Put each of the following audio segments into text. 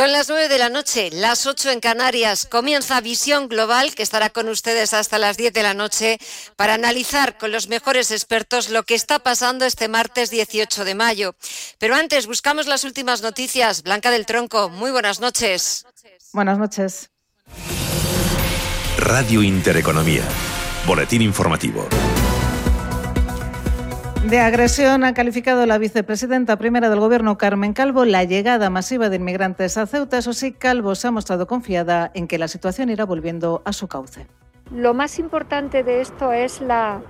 Son las 9 de la noche, las 8 en Canarias. Comienza Visión Global, que estará con ustedes hasta las 10 de la noche, para analizar con los mejores expertos lo que está pasando este martes 18 de mayo. Pero antes, buscamos las últimas noticias. Blanca del Tronco, muy buenas noches. Buenas noches. Radio Intereconomía. Boletín informativo. De agresión ha calificado la vicepresidenta primera del Gobierno, Carmen Calvo, la llegada masiva de inmigrantes a Ceuta. Eso sí, Calvo se ha mostrado confiada en que la situación irá volviendo a su cauce. Lo más importante de esto es la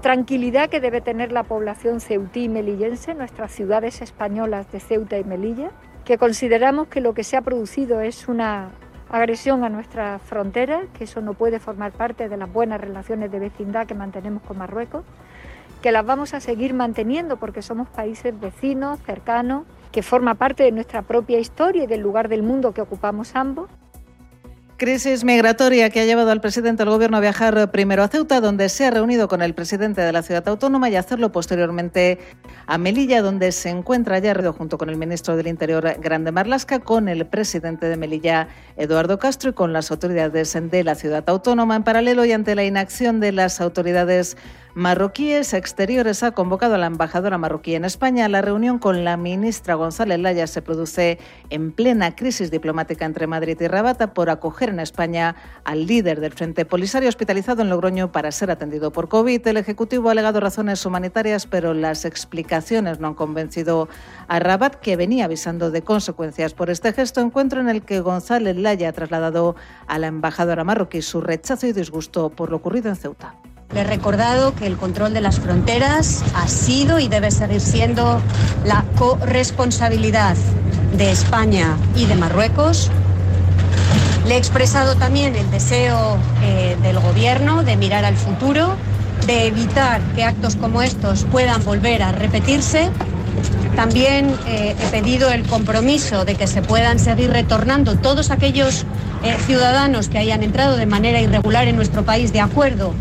tranquilidad que debe tener la población ceutí y melillense, nuestras ciudades españolas de Ceuta y Melilla, que consideramos que lo que se ha producido es una agresión a nuestra frontera, que eso no puede formar parte de las buenas relaciones de vecindad que mantenemos con Marruecos que las vamos a seguir manteniendo porque somos países vecinos, cercanos, que forma parte de nuestra propia historia y del lugar del mundo que ocupamos ambos. Crisis migratoria que ha llevado al presidente del Gobierno a viajar primero a Ceuta, donde se ha reunido con el presidente de la ciudad autónoma y hacerlo posteriormente a Melilla, donde se encuentra ya junto con el ministro del Interior, Grande Marlasca, con el presidente de Melilla, Eduardo Castro, y con las autoridades de la ciudad autónoma. En paralelo y ante la inacción de las autoridades marroquíes exteriores ha convocado a la embajadora marroquí en España. La reunión con la ministra González Laya se produce en plena crisis diplomática entre Madrid y Rabat por acoger en España al líder del Frente Polisario hospitalizado en Logroño para ser atendido por COVID. El Ejecutivo ha alegado razones humanitarias, pero las explicaciones no han convencido a Rabat, que venía avisando de consecuencias por este gesto. Encuentro en el que González Laya ha trasladado a la embajadora marroquí su rechazo y disgusto por lo ocurrido en Ceuta. Le he recordado que el control de las fronteras ha sido y debe seguir siendo la corresponsabilidad de España y de Marruecos. Le he expresado también el deseo eh, del Gobierno de mirar al futuro, de evitar que actos como estos puedan volver a repetirse. También eh, he pedido el compromiso de que se puedan seguir retornando todos aquellos eh, ciudadanos que hayan entrado de manera irregular en nuestro país de acuerdo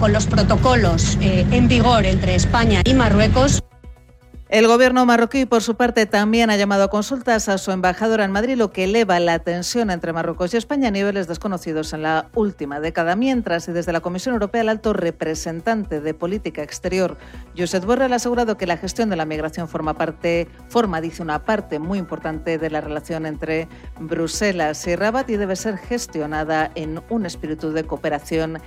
con los protocolos en vigor entre España y Marruecos. El gobierno marroquí, por su parte, también ha llamado a consultas a su embajadora en Madrid, lo que eleva la tensión entre Marruecos y España a niveles desconocidos en la última década. Mientras, y desde la Comisión Europea, el alto representante de política exterior, Josep Borrell, ha asegurado que la gestión de la migración forma parte, forma, dice, una parte muy importante de la relación entre Bruselas y Rabat y debe ser gestionada en un espíritu de cooperación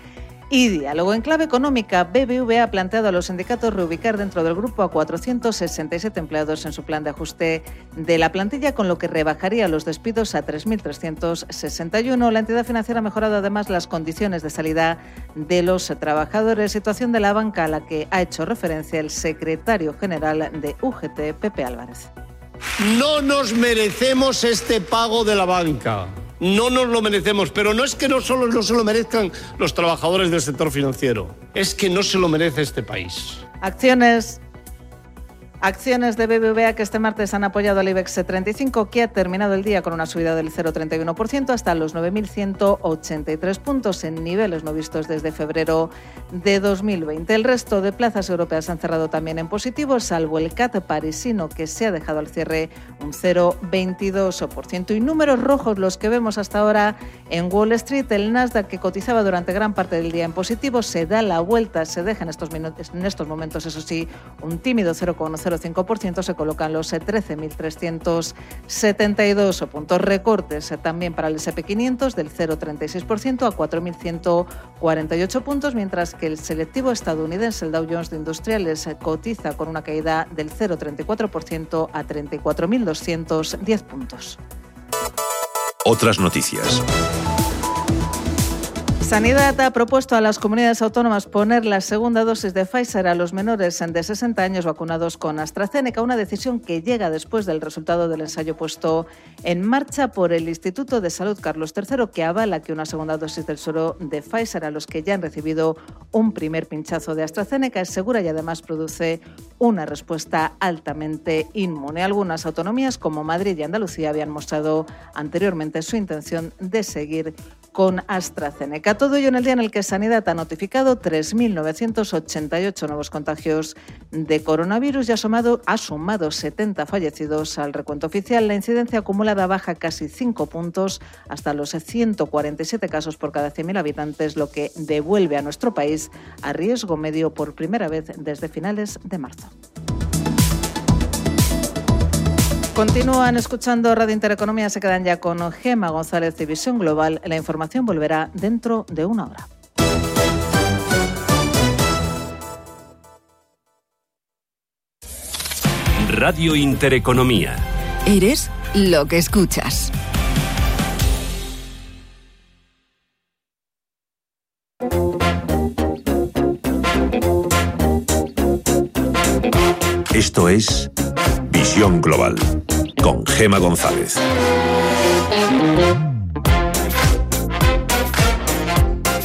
y diálogo. En clave económica, BBV ha planteado a los sindicatos reubicar dentro del grupo a 467 empleados en su plan de ajuste de la plantilla, con lo que rebajaría los despidos a 3.361. La entidad financiera ha mejorado además las condiciones de salida de los trabajadores, situación de la banca a la que ha hecho referencia el secretario general de UGT, Pepe Álvarez. No nos merecemos este pago de la banca no nos lo merecemos, pero no es que no solo no se lo merezcan los trabajadores del sector financiero, es que no se lo merece este país. Acciones Acciones de BBVA que este martes han apoyado al IBEX 35, que ha terminado el día con una subida del 0,31% hasta los 9.183 puntos en niveles no vistos desde febrero de 2020. El resto de plazas europeas han cerrado también en positivo, salvo el CAT parisino, que se ha dejado al cierre un 0,22%. Y números rojos los que vemos hasta ahora en Wall Street. El Nasdaq, que cotizaba durante gran parte del día en positivo, se da la vuelta, se deja en estos, en estos momentos, eso sí, un tímido 0,0 0,5% se colocan los 13.372 puntos. Recortes también para el SP500 del 0,36% a 4.148 puntos, mientras que el selectivo estadounidense, el Dow Jones de Industriales, cotiza con una caída del 0,34% a 34.210 puntos. Otras noticias. Sanidad ha propuesto a las comunidades autónomas poner la segunda dosis de Pfizer a los menores de 60 años vacunados con AstraZeneca, una decisión que llega después del resultado del ensayo puesto en marcha por el Instituto de Salud Carlos III, que avala que una segunda dosis del suero de Pfizer a los que ya han recibido un primer pinchazo de AstraZeneca es segura y además produce una respuesta altamente inmune. Algunas autonomías como Madrid y Andalucía habían mostrado anteriormente su intención de seguir con AstraZeneca. Todo ello en el día en el que Sanidad ha notificado 3.988 nuevos contagios de coronavirus y ha sumado, ha sumado 70 fallecidos al recuento oficial. La incidencia acumulada baja casi 5 puntos hasta los 147 casos por cada 100.000 habitantes, lo que devuelve a nuestro país a riesgo medio por primera vez desde finales de marzo. Continúan escuchando Radio Intereconomía, se quedan ya con Gema González de Visión Global. La información volverá dentro de una hora. Radio Intereconomía. Eres lo que escuchas. Esto es Global con Gema González.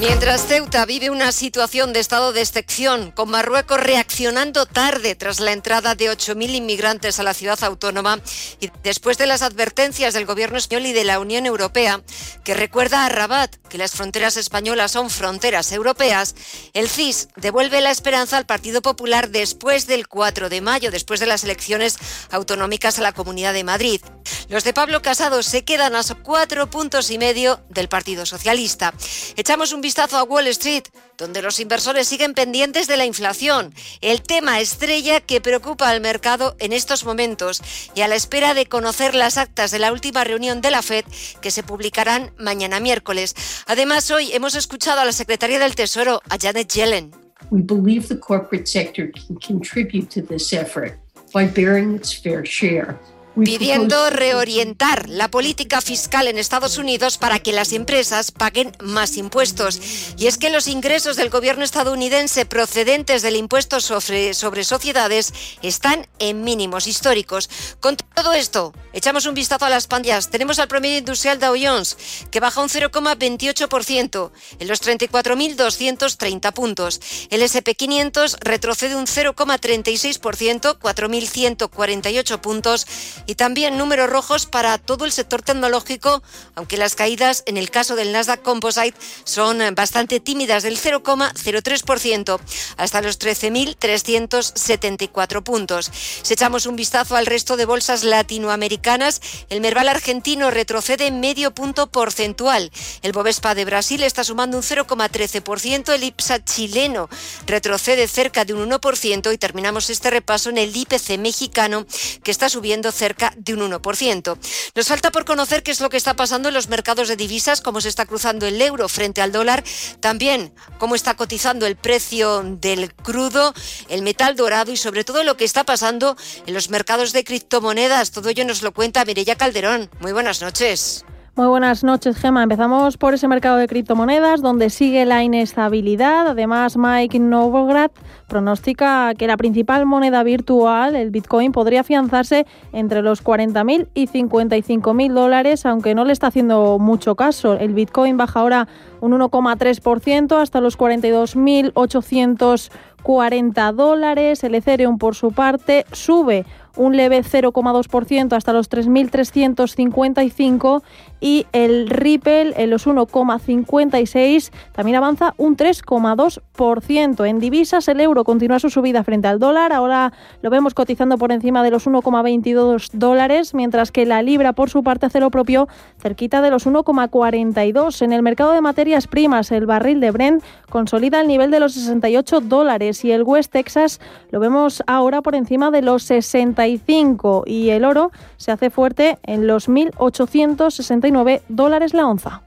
Mientras Ceuta vive una situación de estado de excepción, con Marruecos reaccionando tarde tras la entrada de 8.000 inmigrantes a la ciudad autónoma y después de las advertencias del gobierno español y de la Unión Europea, que recuerda a Rabat que las fronteras españolas son fronteras europeas, el CIS devuelve la esperanza al Partido Popular después del 4 de mayo, después de las elecciones autonómicas a la Comunidad de Madrid. Los de Pablo Casado se quedan a cuatro puntos y medio del Partido Socialista. Echamos un vistazo a Wall Street, donde los inversores siguen pendientes de la inflación, el tema estrella que preocupa al mercado en estos momentos y a la espera de conocer las actas de la última reunión de la Fed que se publicarán mañana miércoles. Además, hoy hemos escuchado a la secretaria del Tesoro, a Janet Yellen. We believe the corporate sector can contribute to this effort by bearing its fair share pidiendo reorientar la política fiscal en Estados Unidos para que las empresas paguen más impuestos. Y es que los ingresos del gobierno estadounidense procedentes del impuesto sobre, sobre sociedades están en mínimos históricos. Con todo esto, echamos un vistazo a las pandillas. Tenemos al promedio industrial Dow Jones, que baja un 0,28% en los 34.230 puntos. El SP500 retrocede un 0,36%, 4.148 puntos y también números rojos para todo el sector tecnológico, aunque las caídas en el caso del Nasdaq Composite son bastante tímidas, del 0,03% hasta los 13.374 puntos. Si echamos un vistazo al resto de bolsas latinoamericanas, el Merval argentino retrocede medio punto porcentual. El Bovespa de Brasil está sumando un 0,13%, el IPSA chileno retrocede cerca de un 1% y terminamos este repaso en el IPC mexicano que está subiendo cerca de un 1%. Nos falta por conocer qué es lo que está pasando en los mercados de divisas, cómo se está cruzando el euro frente al dólar, también cómo está cotizando el precio del crudo, el metal dorado y sobre todo lo que está pasando en los mercados de criptomonedas. Todo ello nos lo cuenta Mireya Calderón. Muy buenas noches. Muy buenas noches, Gema. Empezamos por ese mercado de criptomonedas donde sigue la inestabilidad. Además, Mike Novograd pronostica que la principal moneda virtual, el Bitcoin, podría afianzarse entre los 40.000 y 55.000 dólares, aunque no le está haciendo mucho caso. El Bitcoin baja ahora un 1,3% hasta los 42.840 dólares. El Ethereum, por su parte, sube un leve 0,2% hasta los 3.355 y el Ripple en los 1,56 también avanza un 3,2%. En divisas el euro continúa su subida frente al dólar, ahora lo vemos cotizando por encima de los 1,22 dólares, mientras que la libra por su parte hace lo propio cerquita de los 1,42. En el mercado de materias primas el barril de Brent consolida el nivel de los 68 dólares y el West Texas lo vemos ahora por encima de los 65 y el oro se hace fuerte en los 1.869 dólares la onza.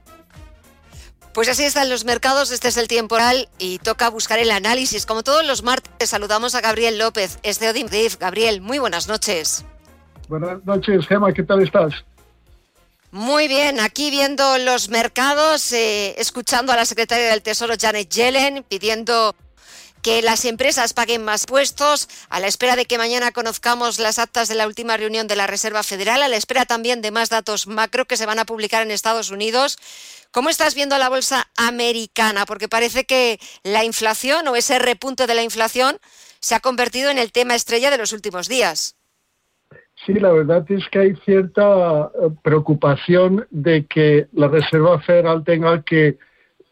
Pues así están los mercados, este es el tiempo real y toca buscar el análisis. Como todos los martes, saludamos a Gabriel López, es de Gabriel, muy buenas noches. Buenas noches, Gema, ¿qué tal estás? Muy bien, aquí viendo los mercados, eh, escuchando a la secretaria del Tesoro Janet Yellen pidiendo que las empresas paguen más puestos, a la espera de que mañana conozcamos las actas de la última reunión de la Reserva Federal, a la espera también de más datos macro que se van a publicar en Estados Unidos. ¿Cómo estás viendo la bolsa americana? Porque parece que la inflación o ese repunte de la inflación se ha convertido en el tema estrella de los últimos días. Sí, la verdad es que hay cierta eh, preocupación de que la Reserva Federal tenga que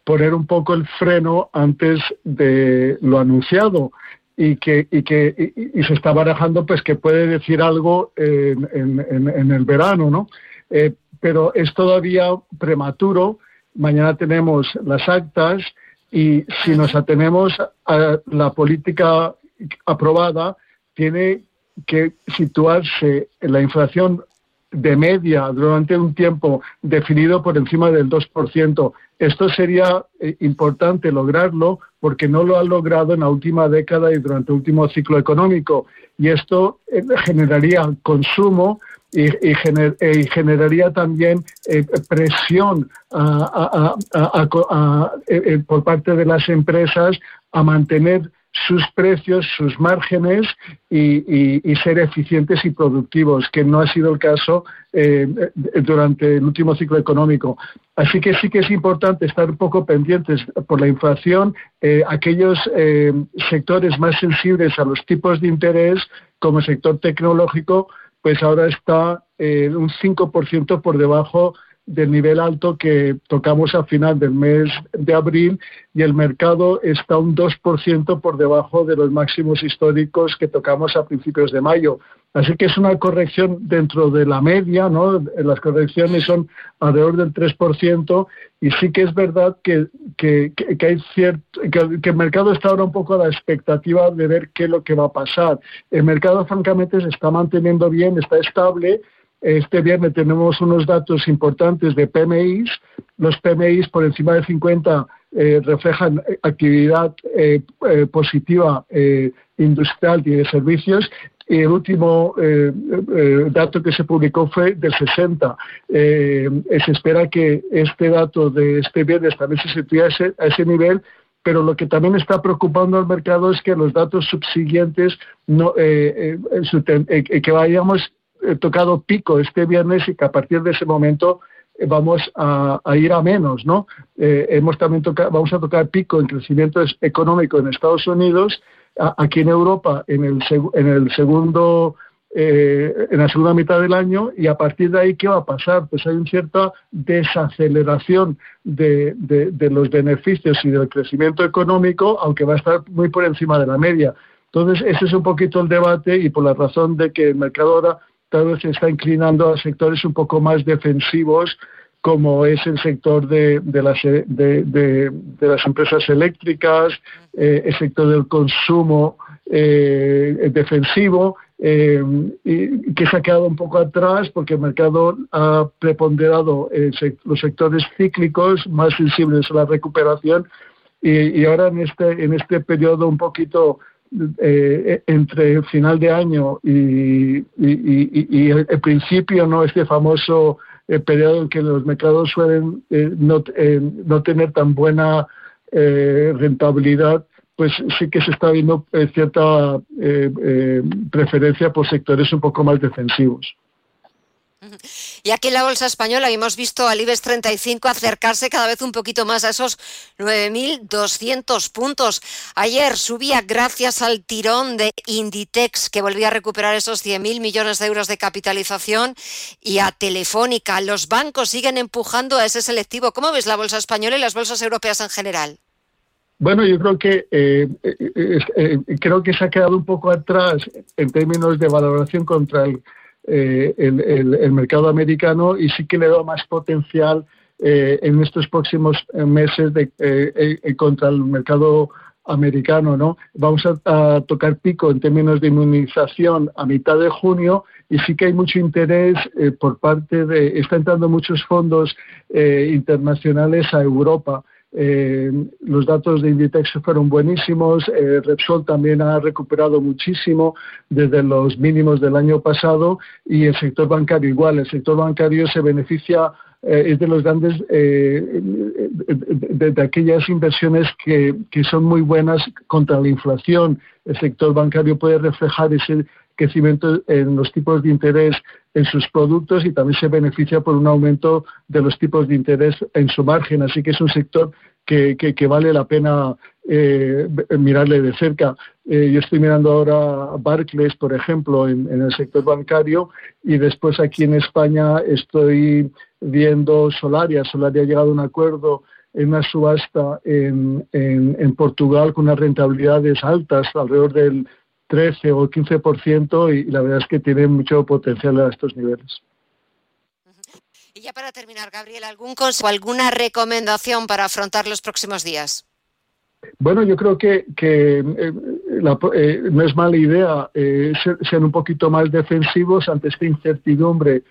poner un poco el freno antes de lo anunciado y que, y que y, se está barajando pues que puede decir algo en, en, el verano, ¿no? Eh, pero es todavía prematuro. Mañana tenemos las actas y si nos atenemos a la política aprobada, tiene que situarse en la inflación de media durante un tiempo definido por encima del 2%. Esto sería eh, importante lograrlo porque no lo ha logrado en la última década y durante el último ciclo económico. Y esto eh, generaría consumo y, generaría también eh, presión por parte de las empresas a mantener sus precios, sus márgenes y, ser eficientes y productivos, que no ha sido el caso eh, durante el último ciclo económico. Así que sí que es importante estar un poco pendientes por la inflación, eh, aquellos eh, sectores más sensibles a los tipos de interés, como el sector tecnológico, pues ahora está un 5% por debajo del nivel alto que tocamos a final del mes de abril y el mercado está un 2% por debajo de los máximos históricos que tocamos a principios de mayo. Así que es una corrección dentro de la media, ¿no? Las correcciones son alrededor del 3% y sí que es verdad que, que, hay cierto, que, que, el mercado está ahora un poco a la expectativa de ver qué es lo que va a pasar. El mercado francamente se está manteniendo bien, está estable, este viernes tenemos unos datos importantes de PMIs. Los PMIs por encima de 50 eh, reflejan actividad eh, eh, positiva industrial y de servicios. Y el último dato que se publicó fue del 60. se espera que este dato de este viernes también se sitúe a ese, nivel pero lo que también está preocupando al mercado es que los datos subsiguientes no, que vayamos tocado pico este viernes y que a partir de ese momento eh, vamos a, ir a menos, ¿no? Eh, hemos también vamos a tocar pico en crecimiento económico en Estados Unidos, aquí en Europa en el, en el segundo eh, en la segunda mitad del año y a partir de ahí, ¿qué va a pasar? Pues hay una cierta desaceleración de, de, los beneficios y del crecimiento económico, aunque va a estar muy por encima de la media. Entonces, ese es un poquito el debate y por la razón de que el mercado ahora se está inclinando a sectores un poco más defensivos, como es el sector de, las, de, las empresas eléctricas, eh, el sector del consumo eh, defensivo, eh, que se ha quedado un poco atrás porque el mercado ha preponderado los sectores cíclicos más sensibles a la recuperación y, y, ahora en este, en este periodo un poquito eh, entre el final de año y, el, principio, ¿no? Este famoso eh, periodo en que los mercados suelen eh, no, no, tener tan buena rentabilidad, pues sí que se está viendo cierta preferencia por sectores un poco más defensivos. Y aquí en la bolsa española hemos visto al IBEX 35 acercarse cada vez un poquito más a esos 9.200 puntos. Ayer subía gracias al tirón de Inditex, que volvía a recuperar esos 100.000 millones de euros de capitalización, y a Telefónica. Los bancos siguen empujando a ese selectivo. ¿Cómo ves la bolsa española y las bolsas europeas en general? Bueno, yo creo que eh, eh, eh, creo que se ha quedado un poco atrás en términos de valoración contra el eh, el, mercado americano y sí que le da más potencial eh, en estos próximos eh, meses de, contra el mercado americano, ¿no? Vamos a, tocar pico en términos de inmunización a mitad de junio y sí que hay mucho interés por parte de, está entrando muchos fondos internacionales a Europa eh, los datos de Inditex fueron buenísimos. Eh, Repsol también ha recuperado muchísimo desde los mínimos del año pasado y el sector bancario igual. El sector bancario se beneficia eh, es de los grandes eh, de, aquellas inversiones que, que son muy buenas contra la inflación. El sector bancario puede reflejar ese crecimiento en los tipos de interés en sus productos y también se beneficia por un aumento de los tipos de interés en su margen. Así que es un sector que, que, vale la pena eh, mirarle de cerca. Eh, yo estoy mirando ahora Barclays, por ejemplo, en, el sector bancario y después aquí en España estoy viendo Solaria. Solaria ha llegado a un acuerdo en una subasta en, en, Portugal con unas rentabilidades altas, alrededor del 13 o 15%, y la verdad es que tiene mucho potencial a estos niveles. Y ya para terminar, Gabriel, ¿algún consejo, alguna recomendación para afrontar los próximos días? Bueno, yo creo que, que eh, eh, no es mala idea eh, ser, un poquito más defensivos ante esta incertidumbre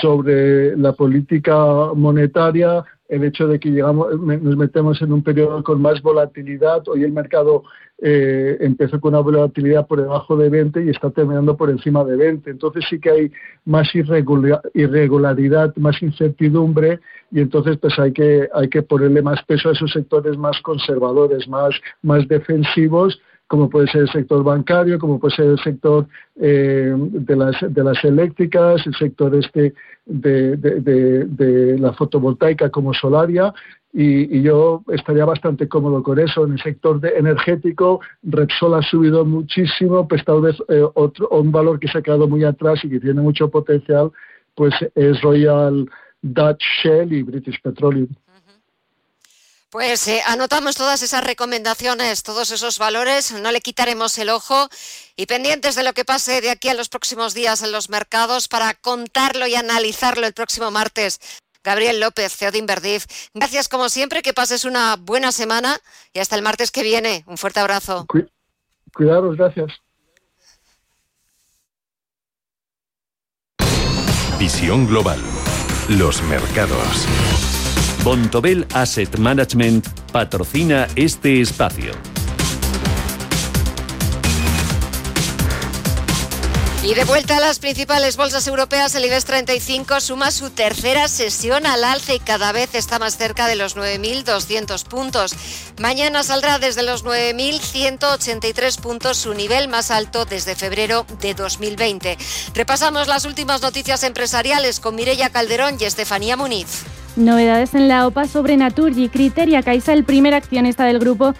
sobre la política monetaria, el hecho de que llegamos, nos metemos en un periodo con más volatilidad. Hoy el mercado eh, empezó con una volatilidad por debajo de 20 y está terminando por encima de 20. Entonces sí que hay más irregularidad, más incertidumbre y entonces pues hay que, hay que ponerle más peso a esos sectores más conservadores, más, más defensivos como puede ser el sector bancario, como puede ser el sector eh, de, las, de las eléctricas, el sector este de, la fotovoltaica como Solaria, y, yo estaría bastante cómodo con eso. En el sector energético, Repsol ha subido muchísimo, pues tal vez eh, otro, un valor que se ha quedado muy atrás y que tiene mucho potencial, pues es Royal Dutch Shell y British Petroleum. Pues eh, anotamos todas esas recomendaciones, todos esos valores, no le quitaremos el ojo y pendientes de lo que pase de aquí a los próximos días en los mercados para contarlo y analizarlo el próximo martes. Gabriel López, CEO de Inverdif. Gracias como siempre, que pases una buena semana y hasta el martes que viene. Un fuerte abrazo. Cuidaros, gracias. Visión Global. Los mercados. Bontobel Asset Management patrocina este espacio. Y de vuelta a las principales bolsas europeas, el IBEX 35 suma su tercera sesión al alza y cada vez está más cerca de los 9.200 puntos. Mañana saldrá desde los 9.183 puntos, su nivel más alto desde febrero de 2020. Repasamos las últimas noticias empresariales con Mireya Calderón y Estefanía Muniz. Novedades en la OPA sobre Naturgy. Criteria Caixa, el primer accionista del grupo,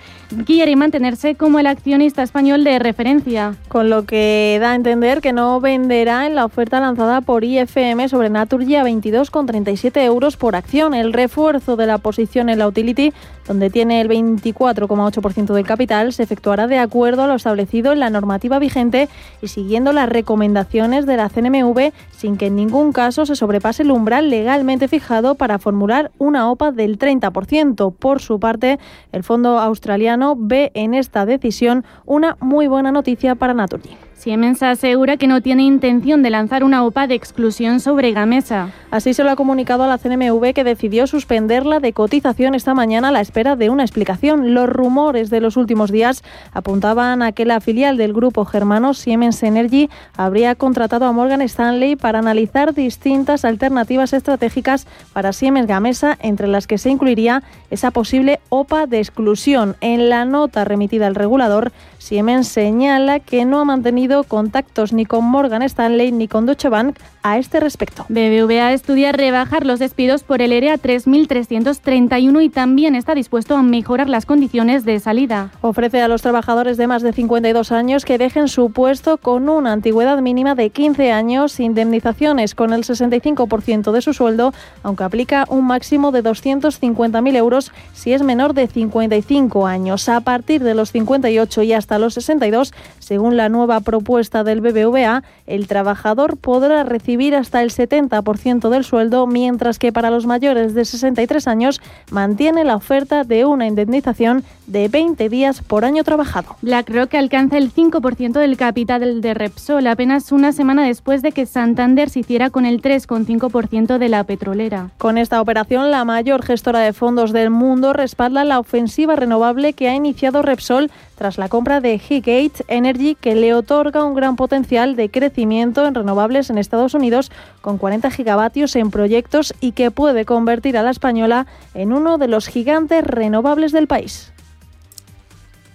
quiere mantenerse como el accionista español de referencia. Con lo que da a entender que no venderá en la oferta lanzada por IFM sobre Naturgy a 22,37 euros por acción. El refuerzo de la posición en la utility, donde tiene el 24,8% del capital, se efectuará de acuerdo a lo establecido en la normativa vigente y siguiendo las recomendaciones de la CNMV, sin que en ningún caso se sobrepase el umbral legalmente fijado para formular una OPA del 30%. Por su parte, el fondo australiano ve en esta decisión una muy buena noticia para Naturgy. Siemens asegura que no tiene intención de lanzar una OPA de exclusión sobre Gamesa. Así se lo ha comunicado a la CNMV que decidió suspenderla de cotización esta mañana a la espera de una explicación. Los rumores de los últimos días apuntaban a que la filial del grupo germano Siemens Energy habría contratado a Morgan Stanley para analizar distintas alternativas estratégicas para Siemens Gamesa, entre las que se incluiría esa posible OPA de exclusión. En la nota remitida al regulador, Siemens señala que no ha mantenido contactos ni con Morgan Stanley ni con Deutsche Bank a este respecto. BBVA estudia rebajar los despidos por el ERE a 3.331 y también está dispuesto a mejorar las condiciones de salida. Ofrece a los trabajadores de más de 52 años que dejen su puesto con una antigüedad mínima de 15 años, indemnizaciones con el 65% de su sueldo, aunque aplica un máximo de 250.000 euros si es menor de 55 años. A partir de los 58 y hasta los 62, según la nueva propuesta del BBVA, el trabajador podrá recibir hasta el 70% del sueldo, mientras que para los mayores de 63 años mantiene la oferta de una indemnización de 20 días por año trabajado. BlackRock alcanza el 5% del capital de Repsol apenas una semana después de que Santander se hiciera con el 3,5% de la petrolera. Con esta operación, la mayor gestora de fondos del mundo respalda la ofensiva renovable que ha iniciado Repsol tras la compra de Higgate Energy, que le otorga un gran potencial de crecimiento en renovables en Estados Unidos, con 40 gigavatios en proyectos y que puede convertir a la española en uno de los gigantes renovables del país.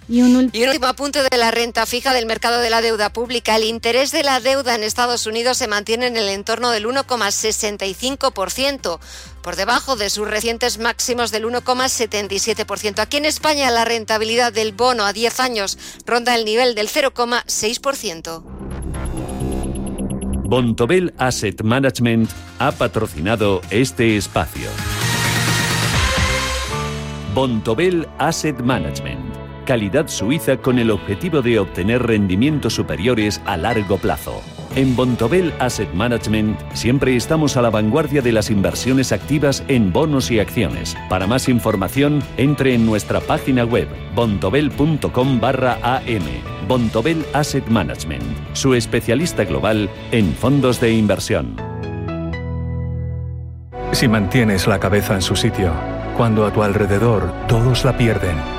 Y un, último apunte de la renta fija del mercado de la deuda pública. El interés de la deuda en Estados Unidos se mantiene en el entorno del 1,65%, por debajo de sus recientes máximos del 1,77%. Aquí en España la rentabilidad del bono a 10 años ronda el nivel del 0,6%. Bontobel Asset Management ha patrocinado este espacio. Bontobel Asset Management. Calidad suiza con el objetivo de obtener rendimientos superiores a largo plazo. En Bontobel Asset Management siempre estamos a la vanguardia de las inversiones activas en bonos y acciones. Para más información, entre en nuestra página web bontobel.com barra am. Bontobel Asset Management, su especialista global en fondos de inversión. Si mantienes la cabeza en su sitio, cuando a tu alrededor todos la pierden,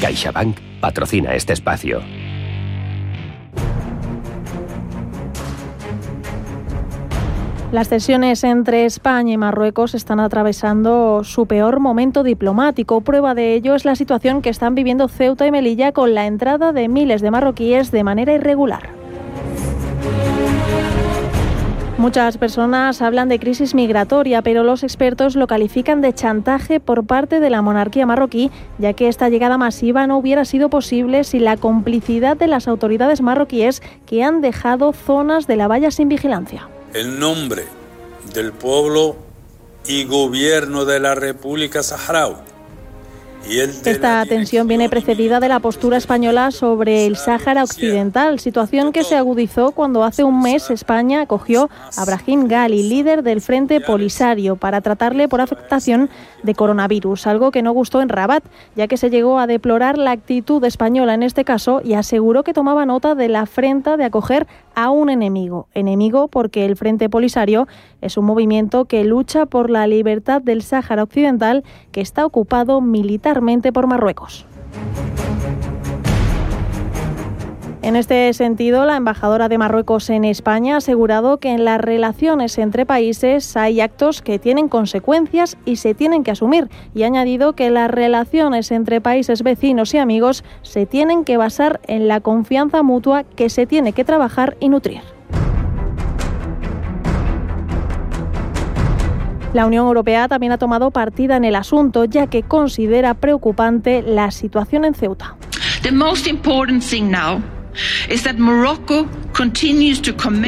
CaixaBank patrocina este espacio. Las tensiones entre España y Marruecos están atravesando su peor momento diplomático. Prueba de ello es la situación que están viviendo Ceuta y Melilla con la entrada de miles de marroquíes de manera irregular. Muchas personas hablan de crisis migratoria, pero los expertos lo califican de chantaje por parte de la monarquía marroquí, ya que esta llegada masiva no hubiera sido posible sin la complicidad de las autoridades marroquíes que han dejado zonas de la valla sin vigilancia. El nombre del pueblo y gobierno de la República Saharaui esta tensión viene precedida de la postura española sobre el Sáhara Occidental, situación que se agudizó cuando hace un mes España acogió a Brahim Gali, líder del Frente Polisario, para tratarle por afectación de coronavirus, algo que no gustó en Rabat, ya que se llegó a deplorar la actitud española en este caso y aseguró que tomaba nota de la afrenta de acoger a un enemigo. Enemigo porque el Frente Polisario es un movimiento que lucha por la libertad del Sáhara Occidental que está ocupado militarmente por Marruecos. En este sentido, la embajadora de Marruecos en España ha asegurado que en las relaciones entre países hay actos que tienen consecuencias y se tienen que asumir y ha añadido que las relaciones entre países vecinos y amigos se tienen que basar en la confianza mutua que se tiene que trabajar y nutrir. La Unión Europea también ha tomado partida en el asunto, ya que considera preocupante la situación en Ceuta.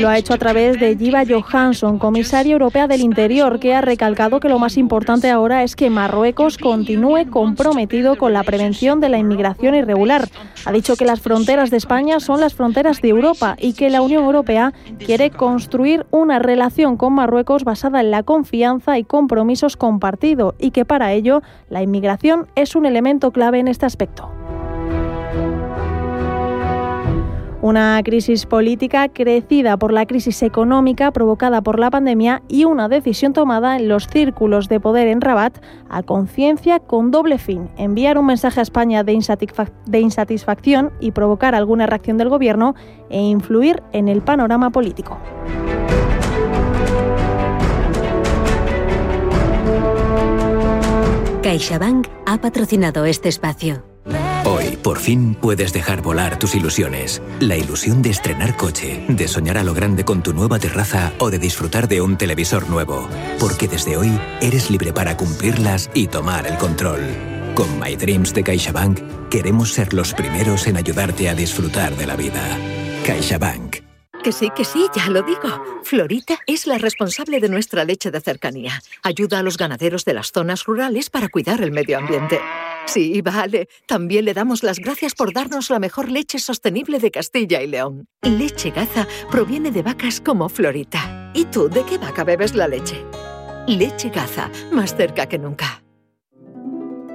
Lo ha hecho a través de Jiva Johansson, comisaria europea del Interior, que ha recalcado que lo más importante ahora es que Marruecos continúe comprometido con la prevención de la inmigración irregular. Ha dicho que las fronteras de España son las fronteras de Europa y que la Unión Europea quiere construir una relación con Marruecos basada en la confianza y compromisos compartidos y que para ello la inmigración es un elemento clave en este aspecto. Una crisis política crecida por la crisis económica provocada por la pandemia y una decisión tomada en los círculos de poder en Rabat a conciencia con doble fin, enviar un mensaje a España de, insatisfacción y provocar alguna reacción del gobierno e influir en el panorama político. CaixaBank ha patrocinado este espacio. Hoy, por fin, puedes dejar volar tus ilusiones. La ilusión de estrenar coche, de soñar a lo grande con tu nueva terraza o de disfrutar de un televisor nuevo. Porque desde hoy eres libre para cumplirlas y tomar el control. Con My Dreams de CaixaBank, queremos ser los primeros en ayudarte a disfrutar de la vida. CaixaBank. Que sí, que sí, ya lo digo. Florita es la responsable de nuestra leche de cercanía. Ayuda a los ganaderos de las zonas rurales para cuidar el medio ambiente. Sí, vale. También le damos las gracias por darnos la mejor leche sostenible de Castilla y León. Leche Gaza proviene de vacas como Florita. ¿Y tú de qué vaca bebes la leche? Leche Gaza, más cerca que nunca.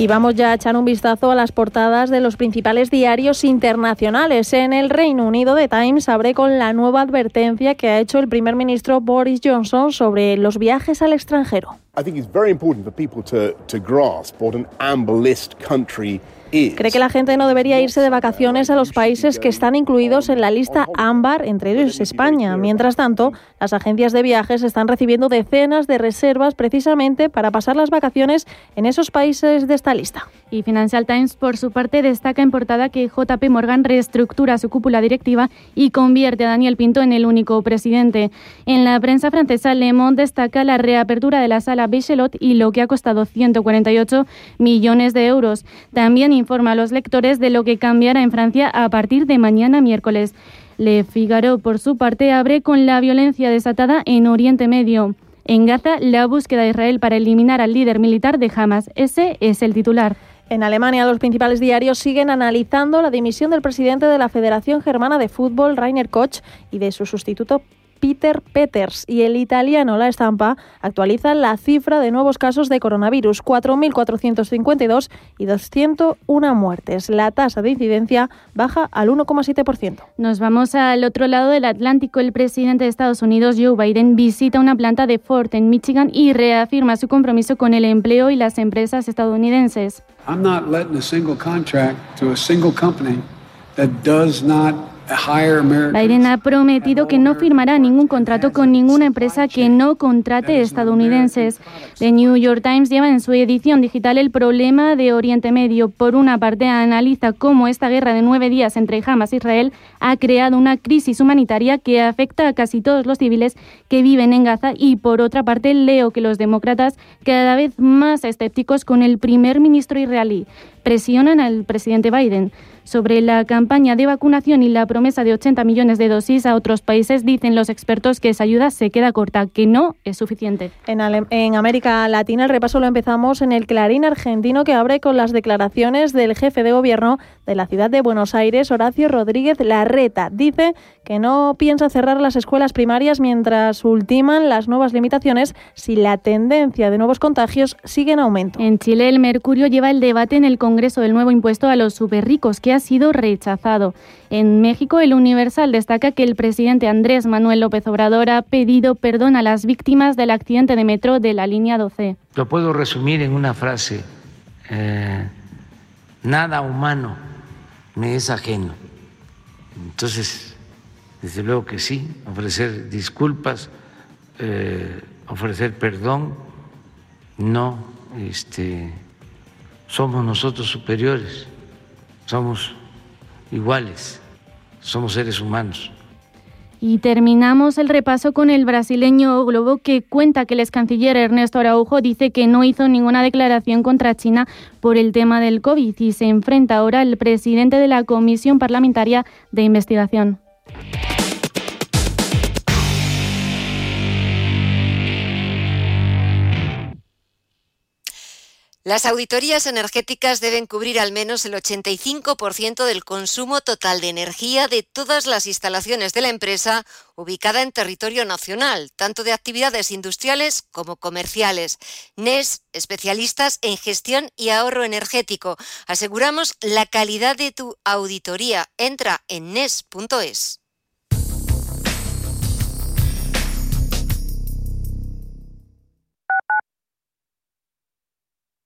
Y vamos ya a echar un vistazo a las portadas de los principales diarios internacionales. En el Reino Unido, The Times abre con la nueva advertencia que ha hecho el primer ministro Boris Johnson sobre los viajes al extranjero. I think it's very important for people to, grasp what an amber country Cree que la gente no debería irse de vacaciones a los países que están incluidos en la lista ámbar, entre ellos España. Mientras tanto, las agencias de viajes están recibiendo decenas de reservas precisamente para pasar las vacaciones en esos países de esta lista. Y Financial Times, por su parte, destaca en portada que JP Morgan reestructura su cúpula directiva y convierte a Daniel Pinto en el único presidente. En la prensa francesa, Le Monde destaca la reapertura de la sala Bichelot y lo que ha costado 148 millones de euros. También informa a los lectores de lo que cambiará en Francia a partir de mañana miércoles. Le Figaro, por su parte, abre con la violencia desatada en Oriente Medio. En Gaza, la búsqueda de Israel para eliminar al líder militar de Hamas. Ese es el titular. En Alemania, los principales diarios siguen analizando la dimisión del presidente de la Federación Germana de Fútbol, Rainer Koch, y de su sustituto Peter Peters y el italiano La Estampa actualizan la cifra de nuevos casos de coronavirus, 4.452 y 201 muertes. La tasa de incidencia baja al 1,7%. Nos vamos al otro lado del Atlántico. El presidente de Estados Unidos, Joe Biden, visita una planta de Ford en Michigan y reafirma su compromiso con el empleo y las empresas estadounidenses. I'm not letting a single contract to a single company that does not Biden ha prometido que no firmará ningún contrato con ninguna empresa que no contrate estadounidenses. The New York Times lleva en su edición digital el problema de Oriente Medio. Por una parte, analiza cómo esta guerra de nueve días entre Hamas e Israel ha creado una crisis humanitaria que afecta a casi todos los civiles que viven en Gaza y por otra parte, leo que los demócratas, cada vez más escépticos con el primer ministro israelí, presionan al presidente Biden sobre la campaña de vacunación y la promesa de 80 millones de dosis a otros países, dicen los expertos que esa ayuda se queda corta, que no es suficiente. En, en América Latina el repaso lo empezamos en el Clarín argentino que abre con las declaraciones del jefe de gobierno de la ciudad de Buenos Aires, Horacio Rodríguez Larreta. Dice que no piensa cerrar las escuelas primarias mientras ultiman las nuevas limitaciones si la tendencia de nuevos contagios sigue en aumento. En Chile el Mercurio lleva el debate en el Congreso del nuevo impuesto a los superricos que ha sido rechazado. En México, el Universal destaca que el presidente Andrés Manuel López Obrador ha pedido perdón a las víctimas del accidente de metro de la línea 12. Lo puedo resumir en una frase. Eh, nada humano me es ajeno. Entonces, desde luego que sí, ofrecer disculpas, eh, ofrecer perdón, no este, somos nosotros superiores somos iguales, somos seres humanos. Y terminamos el repaso con el brasileño Globo que cuenta que el ex canciller Ernesto Araujo dice que no hizo ninguna declaración contra China por el tema del COVID y se enfrenta ahora al presidente de la Comisión Parlamentaria de Investigación. Las auditorías energéticas deben cubrir al menos el 85% del consumo total de energía de todas las instalaciones de la empresa ubicada en territorio nacional, tanto de actividades industriales como comerciales. NES, especialistas en gestión y ahorro energético. Aseguramos la calidad de tu auditoría. Entra en NES.es.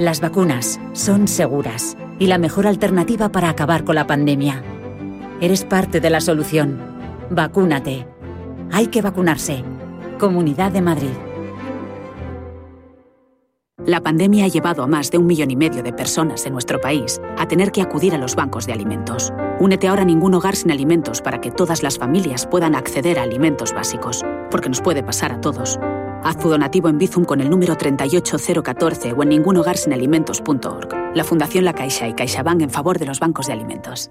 Las vacunas son seguras y la mejor alternativa para acabar con la pandemia. Eres parte de la solución. Vacúnate. Hay que vacunarse. Comunidad de Madrid. La pandemia ha llevado a más de un millón y medio de personas en nuestro país a tener que acudir a los bancos de alimentos. Únete ahora a Ningún Hogar sin Alimentos para que todas las familias puedan acceder a alimentos básicos, porque nos puede pasar a todos. Haz tu donativo en Bizum con el número 38014 o en ningunhogarsinalimentos.org. La Fundación La Caixa y CaixaBank en favor de los bancos de alimentos.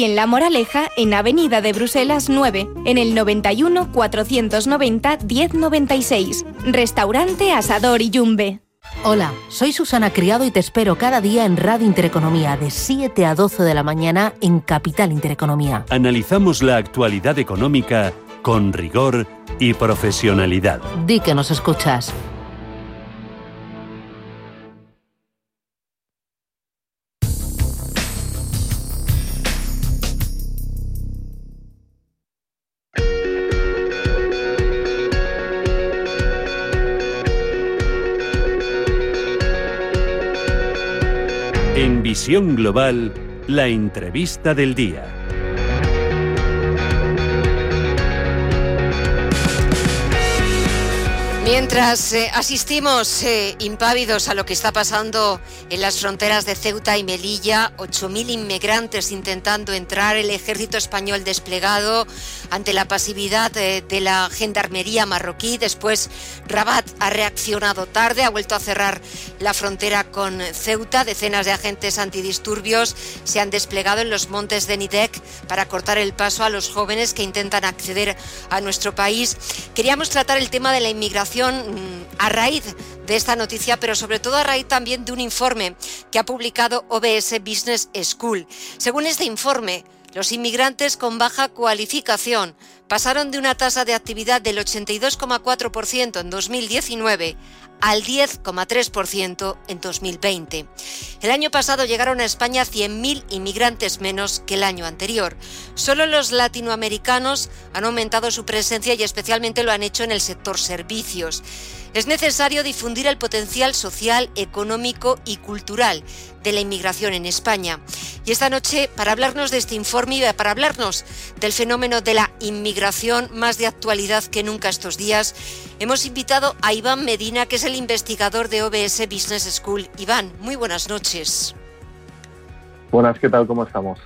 en La Moraleja, en Avenida de Bruselas 9, en el 91 490 1096. Restaurante Asador Iyumbe. Hola, soy Susana Criado y te espero cada día en Radio Intereconomía de 7 a 12 de la mañana en Capital Intereconomía. Analizamos la actualidad económica con rigor y profesionalidad. Di que nos escuchas. Global, la entrevista del día. Mientras eh, asistimos eh, impávidos a lo que está pasando en las fronteras de Ceuta y Melilla, 8.000 inmigrantes intentando entrar, el ejército español desplegado ante la pasividad eh, de la gendarmería marroquí. Después Rabat ha reaccionado tarde, ha vuelto a cerrar la frontera con Ceuta. Decenas de agentes antidisturbios se han desplegado en los montes de Nidec para cortar el paso a los jóvenes que intentan acceder a nuestro país. Queríamos tratar el tema de la inmigración a raíz de esta noticia, pero sobre todo a raíz también de un informe que ha publicado OBS Business School. Según este informe, los inmigrantes con baja cualificación pasaron de una tasa de actividad del 82,4% en 2019 al 10,3% en 2020. El año pasado llegaron a España 100.000 inmigrantes menos que el año anterior. Solo los latinoamericanos han aumentado su presencia y especialmente lo han hecho en el sector servicios. Es necesario difundir el potencial social, económico y cultural de la inmigración en España. Y esta noche, para hablarnos de este informe y para hablarnos del fenómeno de la inmigración más de actualidad que nunca estos días, hemos invitado a Iván Medina, que es el investigador de OBS Business School. Iván, muy buenas noches. Buenas, ¿qué tal? ¿Cómo estamos?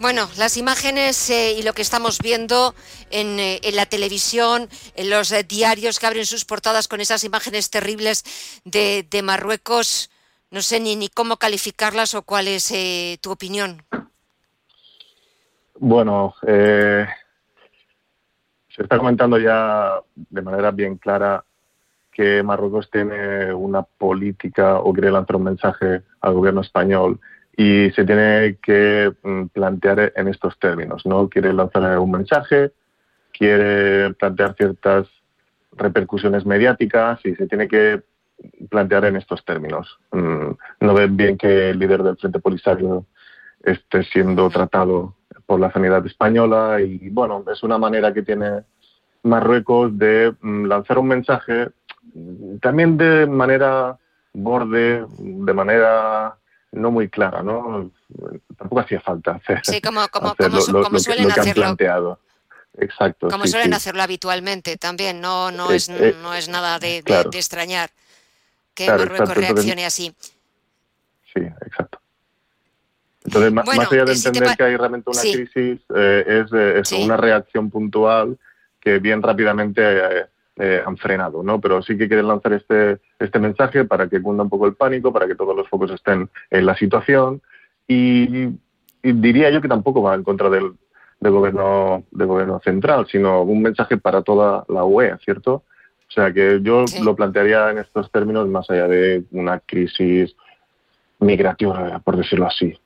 Bueno, las imágenes eh, y lo que estamos viendo en, eh, en la televisión, en los eh, diarios que abren sus portadas con esas imágenes terribles de, de Marruecos, no sé ni, ni cómo calificarlas o cuál es tu opinión. Bueno, se está comentando ya de manera bien clara que Marruecos tiene una política o quiere lanzar un mensaje al gobierno español y se tiene que mm, plantear en estos términos, ¿no? Quiere lanzar un mensaje, quiere plantear ciertas repercusiones mediáticas y se tiene que plantear en estos términos. Mm, no ven bien que el líder del Frente Polisario esté siendo tratado por la sanidad española y bueno, es una manera que tiene Marruecos de mm, lanzar un mensaje también de manera borde, de manera no muy clara, ¿no? Tampoco hacía falta hacer. Sí, como, como, lo, suelen que han hacerlo. planteado. Exacto. Como sí, suelen sí. hacerlo habitualmente también, no, no, Eh, es, eh, no es nada de, de- claro. de extrañar que Claro, Marruecos exacto, entonces- reaccione así. Sí. Entonces, Bueno, más allá de si entender que hay realmente una Sí. crisis, eh, es eh, Sí. una reacción puntual que bien rápidamente eh, eh, han frenado, ¿no? Pero sí que quieren lanzar este, este mensaje para que cunda un poco el pánico, para que todos los focos estén en la situación y, y diría yo que tampoco va en contra del, del gobierno del gobierno central, sino un mensaje para toda la UE, ¿cierto? O sea que yo lo plantearía en estos términos más allá de una crisis migratoria, por decirlo así.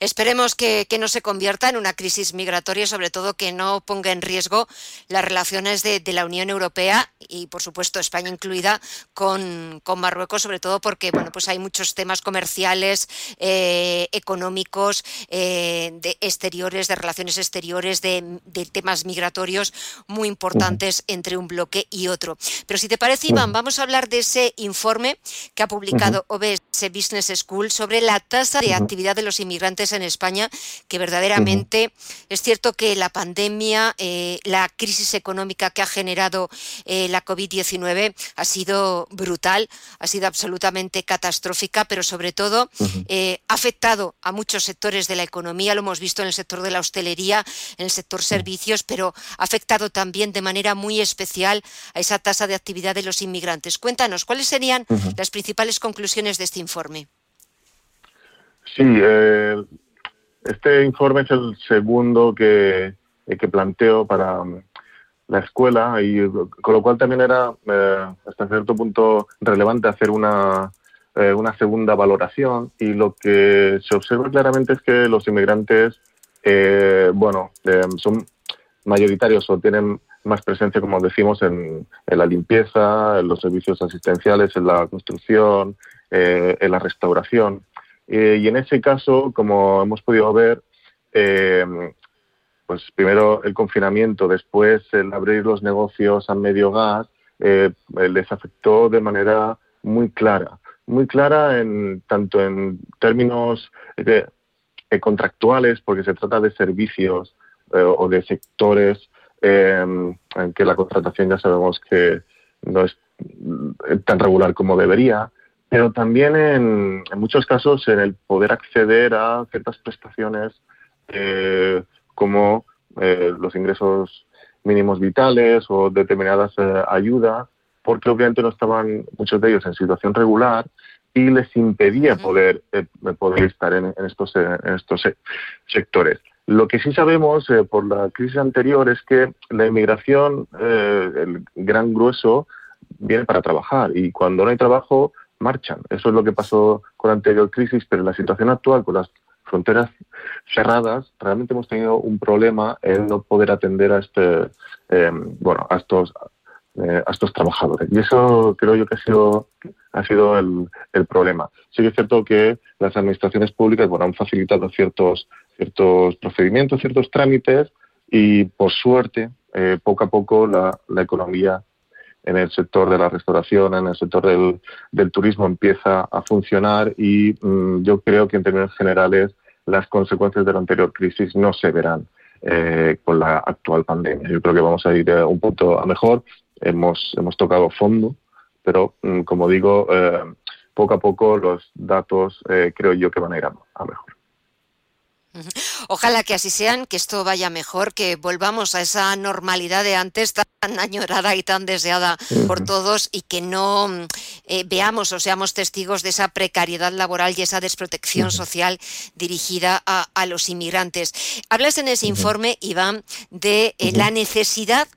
Esperemos que, no se convierta en una crisis migratoria, sobre todo que no ponga en riesgo las relaciones de, la Unión Europea y, por supuesto, España incluida con, Marruecos, sobre todo porque bueno, pues hay muchos temas comerciales, eh, económicos, eh, de exteriores, de relaciones exteriores, de, temas migratorios muy importantes entre un bloque y otro. Pero si te parece, Iván, vamos a hablar de ese informe que ha publicado OBS Business School sobre la tasa de actividad de los inmigrantes en España, que verdaderamente es cierto que la pandemia, eh, la crisis económica que ha generado eh, la COVID-19 ha sido brutal, ha sido absolutamente catastrófica, pero sobre todo eh, ha afectado a muchos sectores de la economía, lo hemos visto en el sector de la hostelería, en el sector servicios, pero ha afectado también de manera muy especial a esa tasa de actividad de los inmigrantes. Cuéntanos, ¿cuáles serían las principales conclusiones de este informe? Sí, eh, este informe es el segundo que, que planteo para um, la escuela y con lo cual también era eh, hasta cierto punto relevante hacer una, eh, una segunda valoración y lo que se observa claramente es que los inmigrantes, bueno, son mayoritarios o tienen más presencia, como decimos, en, en, la limpieza, en los servicios asistenciales, en la construcción, en la restauración. Eh, y en ese caso, como hemos podido ver, eh, pues primero el confinamiento, después el abrir los negocios a medio gas, eh, les afectó de manera muy clara, muy clara en tanto en términos contractuales, porque se trata de servicios o de sectores en que la contratación ya sabemos que no es tan regular como debería, pero también en, muchos casos en el poder acceder a ciertas prestaciones eh, como eh, los ingresos mínimos vitales o determinadas eh, ayudas, porque obviamente no estaban muchos de ellos en situación regular y les impedía poder, poder estar en, estos, en estos sectores. Lo que sí sabemos por la crisis anterior es que la inmigración, el gran grueso, viene para trabajar y cuando no hay trabajo marchan. Eso es lo que pasó con la anterior crisis, pero en la situación actual, con las fronteras cerradas, realmente hemos tenido un problema en no poder atender a este, em, bueno, a estos, eh, a estos trabajadores. Y eso creo yo que ha sido, ha sido el, el, problema. Sí que es cierto que las administraciones públicas bueno, han facilitado ciertos, ciertos procedimientos, ciertos trámites y, por suerte, eh, poco a poco la, la economía en el sector de la restauración, en el sector del, turismo empieza a funcionar y mm, yo creo que en términos generales las consecuencias de la anterior crisis no se verán eh, con la actual pandemia. Yo creo que vamos a ir a un punto a mejor. Hemos, hemos tocado fondo, pero mm, como digo, eh, poco a poco los datos eh, creo yo que van a ir a mejor. Ojalá que así sean, que esto vaya mejor, que volvamos a esa normalidad de antes tan añorada y tan deseada por todos y que no eh, veamos o seamos testigos de esa precariedad laboral y esa desprotección social dirigida a, los inmigrantes. Hablas en ese informe, Iván, de eh, la necesidad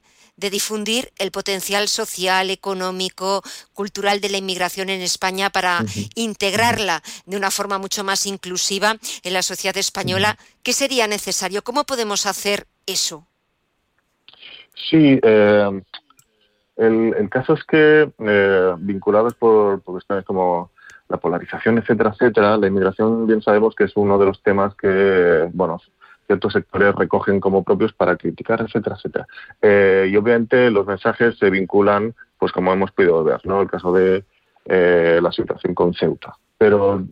de difundir el potencial social, económico, cultural de la inmigración en España para integrarla de una forma mucho más inclusiva en la sociedad española. ¿Qué sería necesario? ¿Cómo podemos hacer eso? Sí, eh, el, caso es que eh, vinculados por, por cuestiones como la polarización, etcétera, etcétera, la inmigración bien sabemos que es uno de los temas que, bueno, ciertos sectores recogen como propios para criticar, etcétera, etcétera. Eh, y obviamente los mensajes se vinculan, pues como hemos podido ver, ¿no? El caso de eh, la situación con Ceuta. Pero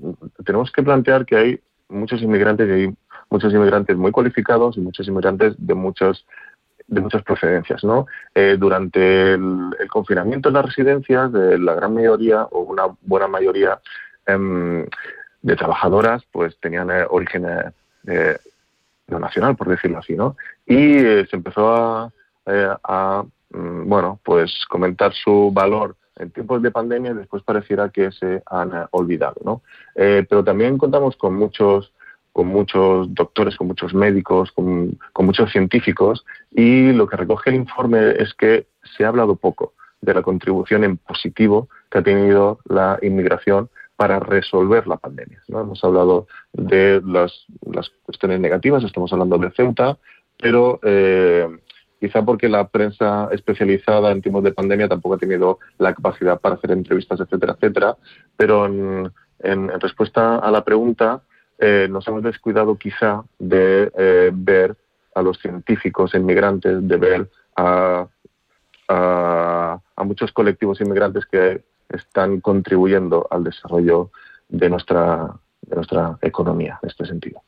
tenemos que plantear que hay muchos inmigrantes y hay muchos inmigrantes muy cualificados y muchos inmigrantes de muchos de muchas procedencias, ¿no? Eh, durante el, confinamiento en las residencias, de la gran mayoría o una buena mayoría em, de trabajadoras, pues tenían origen nacional, por decirlo así, ¿no? Y eh, se empezó a, eh, mm, bueno, pues comentar su valor en tiempos de pandemia y después pareciera que se han olvidado, ¿no? Eh, pero también contamos con muchos con muchos doctores, con muchos médicos, con, muchos científicos, y lo que recoge el informe es que se ha hablado poco de la contribución en positivo que ha tenido la inmigración para resolver la pandemia. ¿no? Hemos hablado de las, cuestiones negativas, estamos hablando de Ceuta, pero eh, quizá porque la prensa especializada en tiempos de pandemia tampoco ha tenido la capacidad para hacer entrevistas, etcétera, etcétera. Pero en, respuesta a la pregunta, eh, nos hemos descuidado quizá de eh, ver a los científicos inmigrantes, de ver a, a, muchos colectivos inmigrantes que están contribuyendo al desarrollo de nuestra, de nuestra economía en este sentido.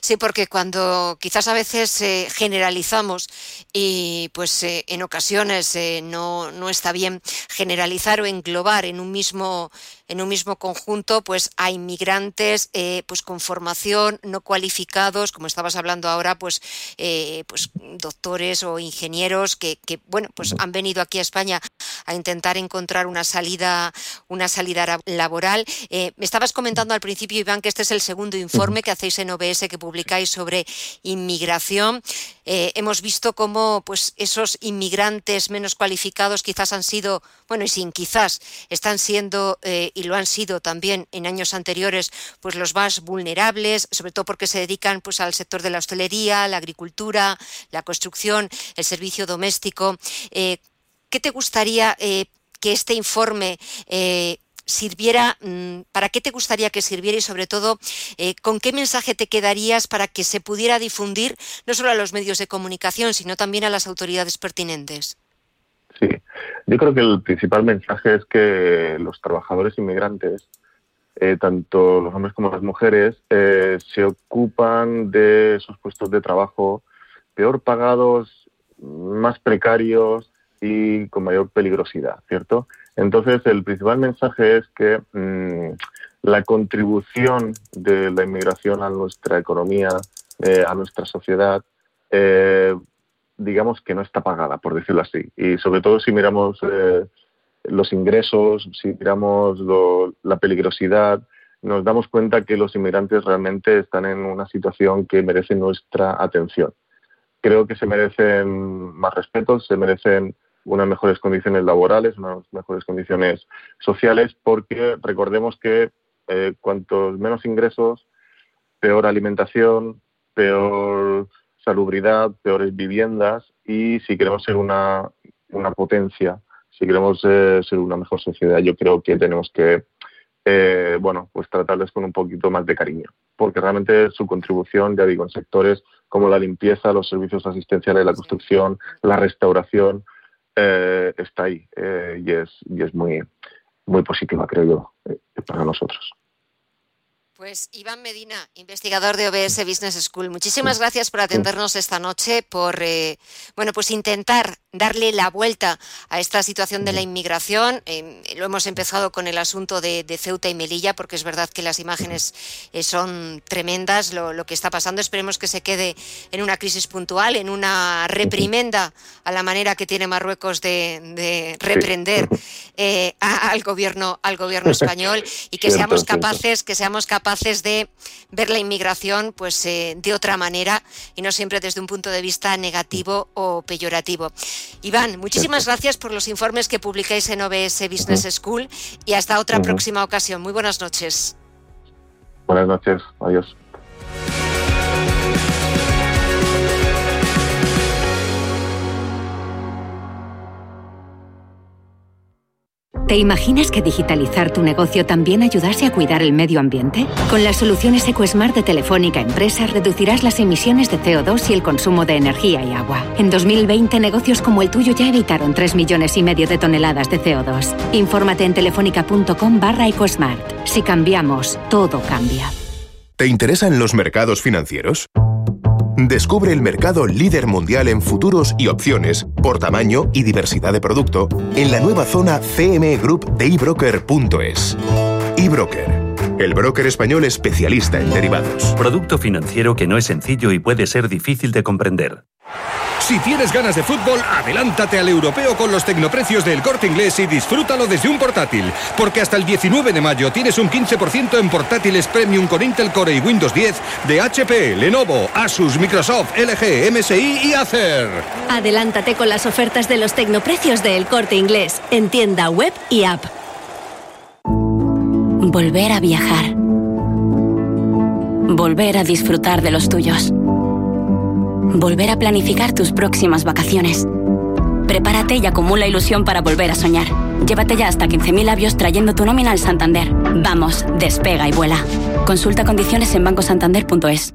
Sí, porque cuando quizás a veces eh, generalizamos y pues eh, en ocasiones eh, no, no, está bien generalizar o englobar en un mismo en un mismo conjunto pues a inmigrantes pues con formación no cualificados como estabas hablando ahora pues pues doctores o ingenieros que, que, bueno pues han venido aquí a España a intentar encontrar una salida una salida laboral me estabas comentando al principio Iván que este es el segundo informe que hacéis en OBS que publicáis sobre inmigración. Eh, hemos visto cómo pues, esos inmigrantes menos cualificados quizás han sido, bueno, y sin quizás, están siendo eh, y lo han sido también en años anteriores, pues los más vulnerables, sobre todo porque se dedican pues, al sector de la hostelería, la agricultura, la construcción, el servicio doméstico. Eh, ¿Qué te gustaría que este informe sirviera, mm, para qué te gustaría que sirviera y sobre todo eh, con qué mensaje te quedarías para que se pudiera difundir no solo a los medios de comunicación, sino también a las autoridades pertinentes. Yo creo que el principal mensaje es que los trabajadores inmigrantes, eh, tanto los hombres como las mujeres, eh, se ocupan de esos puestos de trabajo peor pagados, más precarios y con mayor peligrosidad, ¿cierto? Entonces, el principal mensaje es que mm, la contribución de la inmigración a nuestra economía, eh, a nuestra sociedad, eh, digamos que no está pagada, por decirlo así. Y sobre todo si miramos eh, los ingresos, si miramos la peligrosidad, nos damos cuenta que los inmigrantes realmente están en una situación que merece nuestra atención. Creo que se merecen más respeto, se merecen unas mejores condiciones laborales, unas mejores condiciones sociales, porque recordemos que eh, cuantos menos ingresos, peor alimentación, peor salubridad, peores viviendas y si queremos ser una, una potencia, si queremos eh, ser una mejor sociedad, yo creo que tenemos que eh, bueno, pues tratarles con un poquito más de cariño, porque realmente su contribución, ya digo, en sectores como la limpieza, los servicios asistenciales, la construcción, la restauración, eh, está ahí eh, y, es, y es muy, muy positiva, creo yo, eh, para nosotros. Pues Iván Medina, investigador de OBS Business School, muchísimas gracias por atendernos esta noche, por bueno, pues intentar darle la vuelta a esta situación de la inmigración. lo hemos empezado con el asunto de, Ceuta y Melilla, porque es verdad que las imágenes son tremendas lo, que está pasando. Esperemos que se quede en una crisis puntual, en una reprimenda a la manera que tiene Marruecos de, reprender al gobierno al gobierno español y que seamos capaces que seamos capaces de ver la inmigración pues eh, de otra manera y no siempre desde un punto de vista negativo o peyorativo. Iván, muchísimas gracias por los informes que publicáis en OBS Business School y hasta otra próxima ocasión. Muy buenas noches. Buenas noches, adiós. ¿Te imaginas que digitalizar tu negocio también ayudase a cuidar el medio ambiente? Con las soluciones EcoSmart de Telefónica Empresa reducirás las emisiones de CO2 y el consumo de energía y agua. En 2020, negocios como el tuyo ya evitaron 3 millones y medio de toneladas de CO2. Infórmate en telefónica.com barra EcoSmart. Si cambiamos, todo cambia. ¿Te interesan los mercados financieros? Descubre el mercado líder mundial en futuros y opciones por tamaño y diversidad de producto en la nueva zona CME Group de ebroker.es. eBroker, el broker español especialista en derivados. Producto financiero que no es sencillo y puede ser difícil de comprender. Si tienes ganas de fútbol, adelántate al europeo con los tecnoprecios del corte inglés y disfrútalo desde un portátil. Porque hasta el 19 de mayo tienes un 15% en portátiles premium con Intel Core y Windows 10 de HP, Lenovo, Asus, Microsoft, LG, MSI y Acer. Adelántate con las ofertas de los tecnoprecios del corte inglés en tienda web y app. Volver a viajar. Volver a disfrutar de los tuyos. Volver a planificar tus próximas vacaciones. Prepárate y acumula ilusión para volver a soñar. Llévate ya hasta 15.000 labios trayendo tu nómina al Santander. Vamos, despega y vuela. Consulta condiciones en bancosantander.es.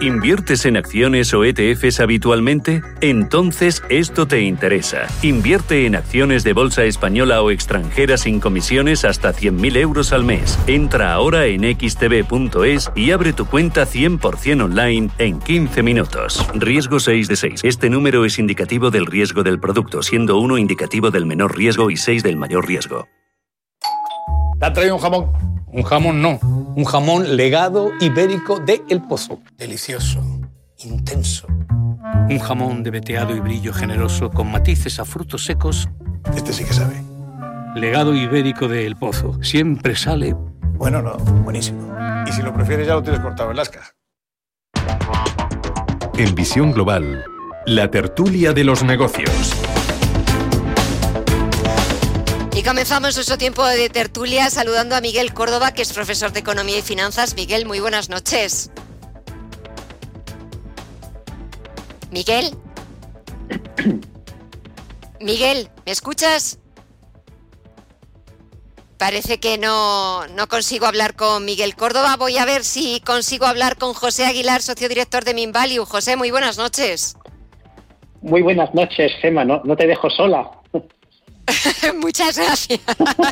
¿Inviertes en acciones o ETFs habitualmente? Entonces esto te interesa. Invierte en acciones de bolsa española o extranjera sin comisiones hasta 100.000 euros al mes. Entra ahora en xtb.es y abre tu cuenta 100% online en 15 minutos. Riesgo 6 de 6. Este número es indicativo del riesgo del producto, siendo 1 indicativo del menor riesgo y 6 del mayor riesgo. ¿Te han traído un jamón? Un jamón no, un jamón legado ibérico de El Pozo. Delicioso, intenso. Un jamón de veteado y brillo generoso con matices a frutos secos. Este sí que sabe. Legado ibérico de El Pozo. Siempre sale. Bueno, no, buenísimo. Y si lo prefieres ya lo tienes cortado en lasca. En Visión Global, la tertulia de los negocios. Y comenzamos nuestro tiempo de tertulia saludando a Miguel Córdoba, que es profesor de Economía y Finanzas. Miguel, muy buenas noches. Miguel. Miguel, ¿me escuchas? Parece que no, no consigo hablar con Miguel Córdoba. Voy a ver si consigo hablar con José Aguilar, socio director de Minvalue. José, muy buenas noches. Muy buenas noches, Gemma. No, no te dejo sola. Muchas gracias.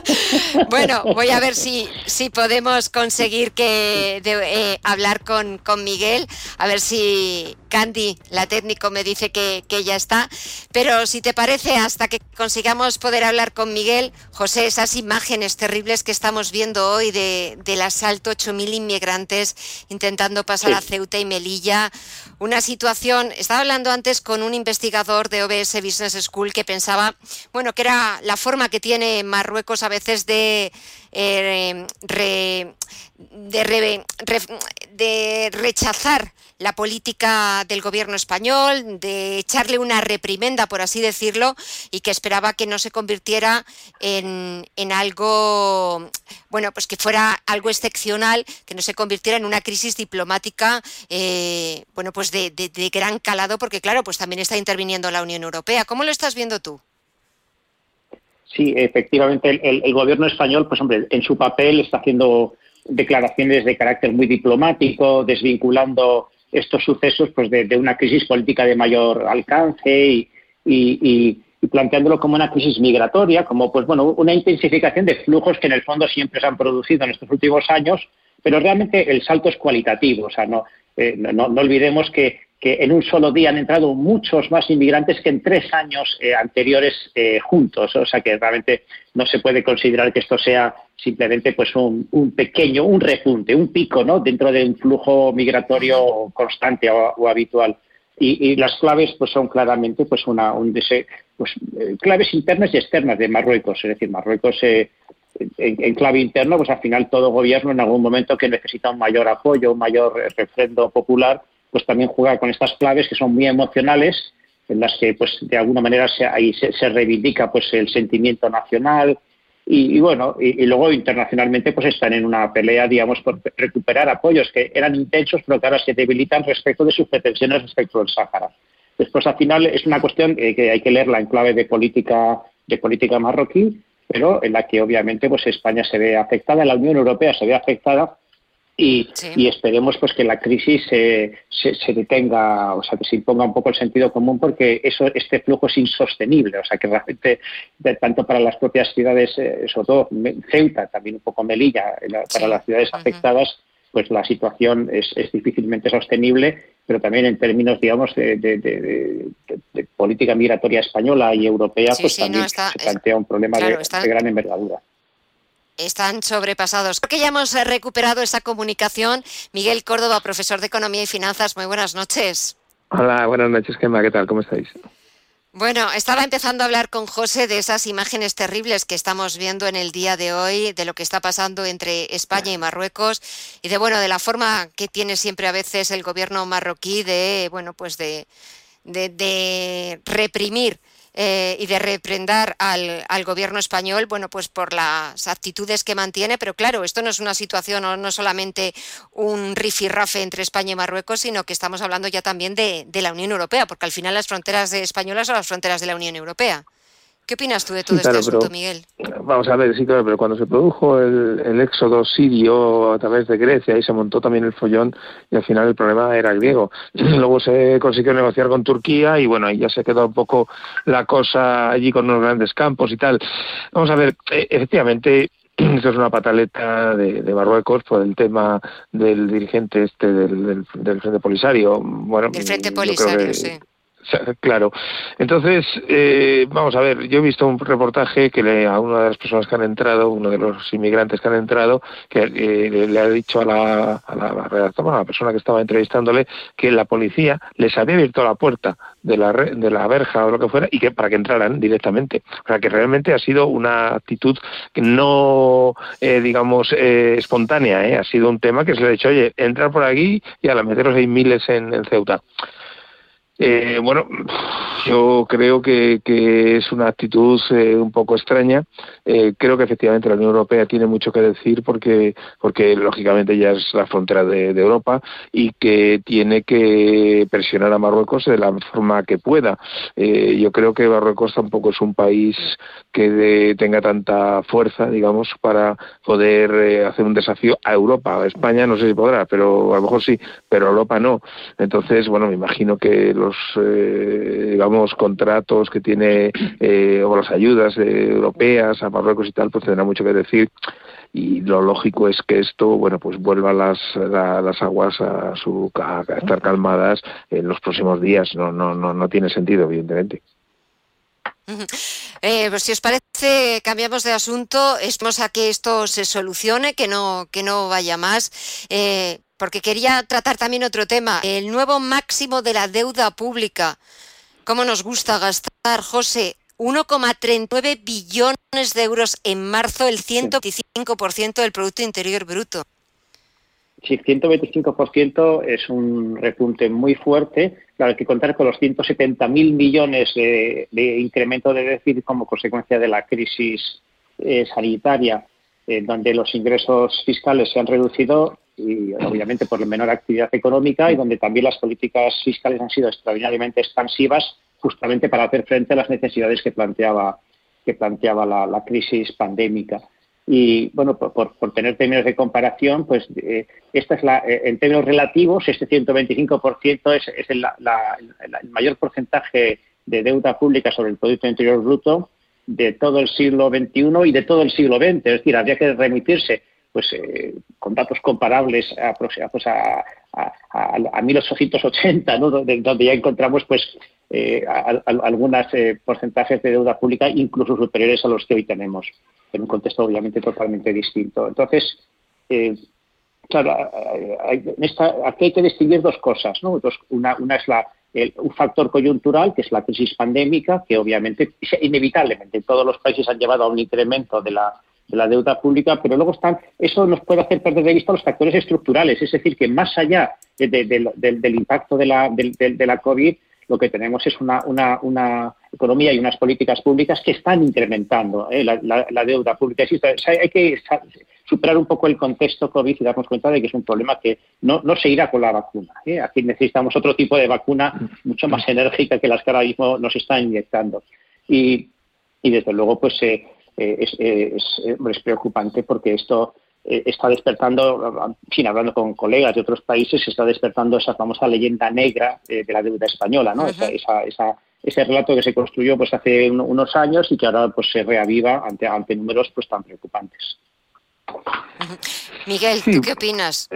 bueno, voy a ver si, si podemos conseguir que eh, hablar con, con, Miguel, a ver si Candy, la técnico, me dice que, que, ya está. Pero si te parece, hasta que consigamos poder hablar con Miguel, José, esas imágenes terribles que estamos viendo hoy de, del asalto, 8.000 inmigrantes intentando pasar a Ceuta y Melilla, una situación, estaba hablando antes con un investigador de OBS Business School que pensaba, bueno, que era la forma que tiene Marruecos a veces de, eh, de, rechazar la política del gobierno español, de echarle una reprimenda, por así decirlo, y que esperaba que no se convirtiera en, en, algo, bueno, pues que fuera algo excepcional, que no se convirtiera en una crisis diplomática, eh, bueno, pues de, de, de, gran calado, porque claro, pues también está interviniendo la Unión Europea. ¿Cómo lo estás viendo tú? Sí, efectivamente, el, el gobierno español, pues hombre, en su papel está haciendo declaraciones de carácter muy diplomático, desvinculando estos sucesos pues de, una crisis política de mayor alcance y, y, y, planteándolo como una crisis migratoria, como pues bueno una intensificación de flujos que en el fondo siempre se han producido en estos últimos años, pero realmente el salto es cualitativo, o sea no eh, no, olvidemos que, que, en un solo día han entrado muchos más inmigrantes que en tres años eh, anteriores eh, juntos, o sea que realmente no se puede considerar que esto sea simplemente pues un, pequeño, un repunte, un pico, ¿no? Dentro de un flujo migratorio constante o, habitual. Y, las claves pues son claramente pues una un dese, pues eh, claves internas y externas de Marruecos, es decir, Marruecos en, en, clave interna, pues al final todo gobierno en algún momento que necesita un mayor apoyo, un mayor refrendo popular, pues también juega con estas claves que son muy emocionales, en las que pues de alguna manera se, ahí se, se reivindica pues el sentimiento nacional, y, y, bueno, y, y, luego internacionalmente pues están en una pelea, digamos, por recuperar apoyos que eran intensos, pero que ahora se debilitan respecto de sus pretensiones respecto del Sáhara. Después, al final, es una cuestión eh, que hay que leerla en clave de política, de política marroquí, pero en la que obviamente pues España se ve afectada, la Unión Europea se ve afectada y, sí. y, esperemos pues que la crisis se, se, se, detenga, o sea, que se imponga un poco el sentido común porque eso este flujo es insostenible, o sea, que realmente de, tanto para las propias ciudades, eh, sobre todo Ceuta, también un poco Melilla, la, para las ciudades afectadas, pues la situación es, difícilmente sostenible, pero también en términos, digamos, de, política migratoria española y europea, pues también se plantea un problema de, gran envergadura están sobrepasados. Creo que ya hemos recuperado esa comunicación. Miguel Córdoba, profesor de Economía y Finanzas, muy buenas noches. Hola, buenas noches, Gemma, ¿qué tal? ¿Cómo estáis? Bueno, estaba empezando a hablar con José de esas imágenes terribles que estamos viendo en el día de hoy, de lo que está pasando entre España y Marruecos y de bueno, de la forma que tiene siempre a veces el gobierno marroquí de bueno, pues de, de reprimir eh, y de reprendar al, al, gobierno español, bueno, pues por las actitudes que mantiene, pero claro, esto no es una situación, no, no solamente un rifirrafe entre España y Marruecos, sino que estamos hablando ya también de, de la Unión Europea, porque al final las fronteras españolas son las fronteras de la Unión Europea. ¿Qué opinas tú de todo este asunto, Miguel? Vamos a ver, sí, claro, pero cuando se produjo el, éxodo sirio a través de Grecia y se montó también el follón y al final el problema era el griego. Luego se consiguió negociar con Turquía y bueno, ahí ya se quedó un poco la cosa allí con unos grandes campos y tal. Vamos a ver, e, efectivamente esto es una pataleta de, Marruecos por el tema del dirigente este del, Frente Polisario. Bueno, del Frente Polisario, sí. Claro. Entonces, eh, vamos a ver, yo he visto un reportaje que le, a una de las personas que han entrado, uno de los inmigrantes que han entrado, que eh, le, ha dicho a la, a la a la persona que estaba entrevistándole, que la policía les había abierto la puerta de la, de la verja o lo que fuera y que para que entraran directamente. O sea, que realmente ha sido una actitud no, eh, digamos, espontánea, ha sido un tema que se le ha dicho, oye, entrar por aquí y a la meteros hay miles en Ceuta. Eh, bueno, yo creo que, es una actitud eh, un poco extraña. Eh, creo que efectivamente la Unión Europea tiene mucho que decir porque, porque lógicamente ya es la frontera de, Europa y que tiene que presionar a Marruecos de la forma que pueda. yo creo que Marruecos tampoco es un país que tenga tanta fuerza, digamos, para poder hacer un desafío a Europa. A España no sé si podrá, pero a lo mejor sí, pero a Europa no. Entonces, bueno, me imagino que los eh, digamos contratos que tiene eh, o las ayudas eh, europeas a Marruecos y tal pues tendrá mucho que decir. Y lo lógico es que esto bueno pues vuelva las las aguas a su a, estar calmadas en los próximos días. No no no no tiene sentido evidentemente. Pues si os parece, cambiamos de asunto, esperamos a que esto se solucione, que no, que no vaya más. Eh, porque quería tratar también otro tema, el nuevo máximo de la deuda pública. ¿Cómo nos gusta gastar, José? 1,39 billones de euros en marzo, el 125% del Producto Interior Bruto. Sí, 125% es un repunte muy fuerte. Claro, hay que contar con los 170.000 millones de, incremento de déficit como consecuencia de la crisis eh, sanitaria, eh, donde los ingresos fiscales se han reducido y obviamente por la menor actividad económica y donde también las políticas fiscales han sido extraordinariamente expansivas justamente para hacer frente a las necesidades que planteaba que planteaba la, crisis pandémica. Y bueno, por, tener términos de comparación, pues eh, esta es la, eh, en términos relativos, este 125% es, es el, el mayor porcentaje de deuda pública sobre el Producto Interior Bruto de todo el siglo XXI y de todo el siglo XX. Es decir, habría que remitirse pues eh, con datos comparables a, pues, a, a, 1880, ¿no? donde, ya encontramos pues eh, algunos eh, porcentajes de deuda pública incluso superiores a los que hoy tenemos, en un contexto obviamente totalmente distinto. Entonces, claro, aquí hay que distinguir dos cosas. ¿no? una, una es la, un factor coyuntural, que es la crisis pandémica, que obviamente, inevitablemente, todos los países han llevado a un incremento de la de la deuda pública, pero luego están, eso nos puede hacer perder de vista los factores estructurales, es decir, que más allá del impacto de la, de, la COVID, lo que tenemos es una, una, una, economía y unas políticas públicas que están incrementando eh, la, deuda pública. hay que superar un poco el contexto COVID y darnos cuenta de que es un problema que no, no se irá con la vacuna. ¿eh? Aquí necesitamos otro tipo de vacuna mucho más enérgica que las que ahora mismo nos están inyectando. Y, y desde luego, pues eh, eh, es, preocupante porque esto eh, está despertando, sin hablando con colegas de otros países, está despertando esa famosa leyenda negra de la deuda española, ¿no? esa, ese relato que se construyó pues hace unos años y que ahora pues se reaviva ante, ante números pues tan preocupantes. Miguel, ¿tú qué opinas?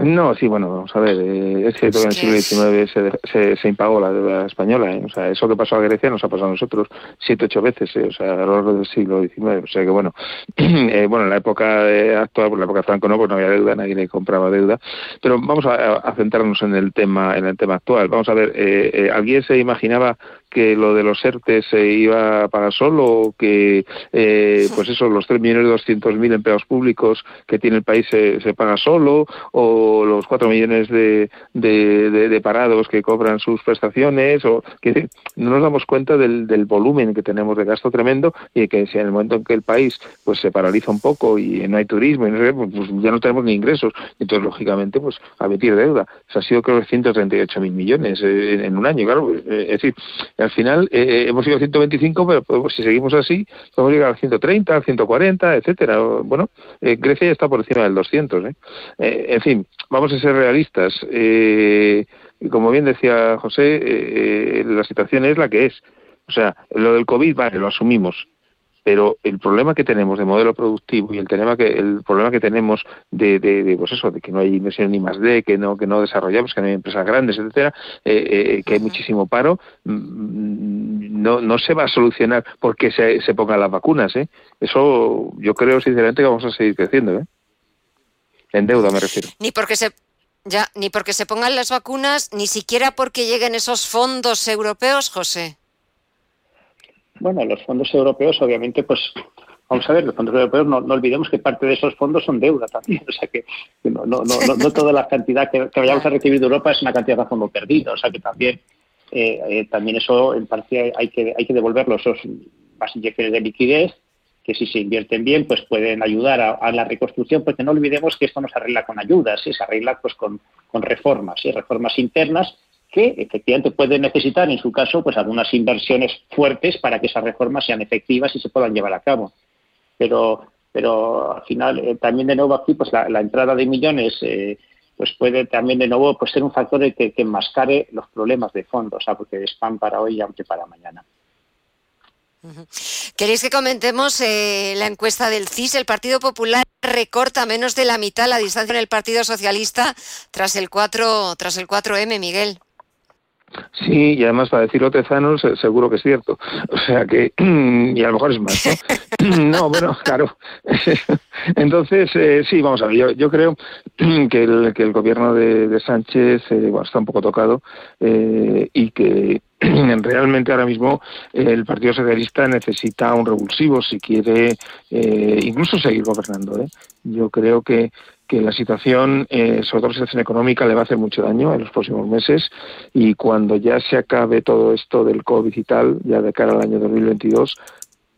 Eh, No, sí, bueno, vamos a ver, eh, es cierto que en el siglo XIX se, se, se, impagó la deuda española, ¿eh? o sea, eso que pasó a Grecia nos ha pasado a nosotros siete, ocho veces, ¿eh? o sea, a lo largo del siglo XIX, o sea que bueno, eh, bueno, en la época actual, por la época Franco no, pues no había deuda, nadie le compraba deuda, pero vamos a, a centrarnos en el tema, en el tema actual, vamos a ver, eh, ¿alguien se imaginaba que lo de los ERTE se iba a pagar solo, que, eh, pues eso, los 3.200.000 empleados públicos que tiene el país se, se paga solo, o los 4 millones de, de, parados que cobran sus prestaciones, o que no nos damos cuenta del, volumen que tenemos de gasto tremendo y que si en el momento en que el país pues se paraliza un poco y no hay turismo, y no sé, pues, pues ya no tenemos ni ingresos, entonces lógicamente pues a meter deuda. Eso ha sido creo que 138.000 millones eh, en un año, claro, pues, eh, es decir, al final eh, eh, hemos llegado a 125, pero pues, si seguimos así, podemos llegar a 130, a 140, etcétera. Bueno, eh, Grecia ya está por encima del 200. ¿eh? En fin, vamos a ser realistas. Como bien decía José, la situación es la que es. O sea, lo del COVID, vale, lo asumimos pero el problema que tenemos de modelo productivo y el tema que el problema que tenemos de, de, de pues eso de que no hay inversión ni más de que no que no desarrollamos que no hay empresas grandes etcétera eh, eh, que hay muchísimo paro no no se va a solucionar porque se, se pongan las vacunas ¿eh? eso yo creo sinceramente que vamos a seguir creciendo ¿eh? en deuda me refiero ni porque se ya ni porque se pongan las vacunas ni siquiera porque lleguen esos fondos europeos José bueno, los fondos europeos, obviamente, pues vamos a ver, los fondos europeos no, no, olvidemos que parte de esos fondos son deuda también, o sea que, que no, no, no, toda la cantidad que, que, vayamos a recibir de Europa es una cantidad de fondo perdido, o sea que también eh, eh, también eso en parte hay que hay que devolverlo esos más inyecciones de liquidez que si se invierten bien pues pueden ayudar a, la reconstrucción porque no olvidemos que esto no se arregla con ayudas, se arregla pues con, con reformas, reformas internas que efectivamente puede necesitar, en su caso, pues algunas inversiones fuertes para que esas reformas sean efectivas y se puedan llevar a cabo. Pero, pero al final, eh, también de nuevo aquí, pues la, entrada de millones, eh, pues puede también de nuevo pues, ser un factor de que, que enmascare los problemas de fondo, o sea, porque es pan para hoy y hambre para mañana. ¿Queréis que comentemos eh, la encuesta del CIS? El Partido Popular recorta menos de la mitad la distancia en el Partido Socialista tras el 4 tras el 4M, Miguel. Sí, y además para decirlo Tezanos seguro que es cierto. O sea que, y a lo mejor es más, ¿no? no, bueno, claro. Entonces, eh, sí, vamos a ver, yo, yo creo que el, que el gobierno de, de Sánchez eh, bueno, está un poco tocado eh, y que realmente ahora mismo el Partido Socialista necesita un revulsivo si quiere eh, incluso seguir gobernando. ¿eh? Yo creo que, que la situación, eh, sobre todo la situación económica, le va a hacer mucho daño en los próximos meses y cuando ya se acabe todo esto del COVID y tal, ya de cara al año 2022,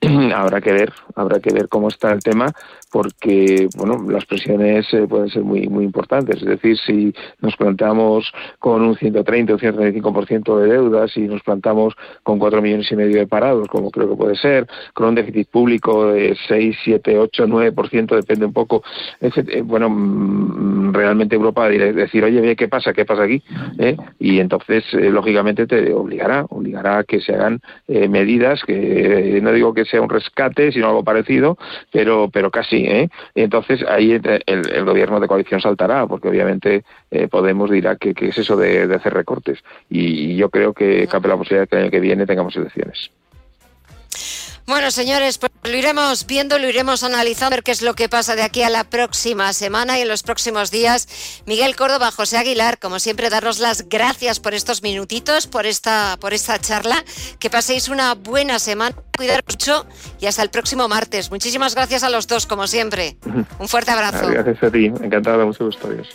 habrá que ver, habrá que ver cómo está el tema, porque bueno, las presiones eh, pueden ser muy muy importantes. Es decir, si nos plantamos con un 130 o 135% de deuda, si nos plantamos con 4 millones y medio de parados, como creo que puede ser, con un déficit público de 6, 7, 8, 9%, depende un poco. Eh, bueno, realmente Europa dirá decir, oye, ¿qué pasa? ¿Qué pasa aquí? ¿Eh? Y entonces, lógicamente, te obligará, obligará a que se hagan medidas que no digo que sea un rescate, sino algo parecido, pero, pero casi. ¿Eh? Y entonces ahí el, el, gobierno de coalición saltará, porque obviamente eh, Podemos dirá que, que es eso de, de, hacer recortes. Y, y yo creo que cabe la posibilidad de que el año que viene tengamos elecciones. Bueno, señores, pues lo iremos viendo, lo iremos analizando, ver qué es lo que pasa de aquí a la próxima semana y en los próximos días. Miguel Córdoba, José Aguilar, como siempre, daros las gracias por estos minutitos, por esta, por esta charla. Que paséis una buena semana, cuidaros mucho y hasta el próximo martes. Muchísimas gracias a los dos, como siempre. Un fuerte abrazo. Gracias a ti, encantado de muchos historias.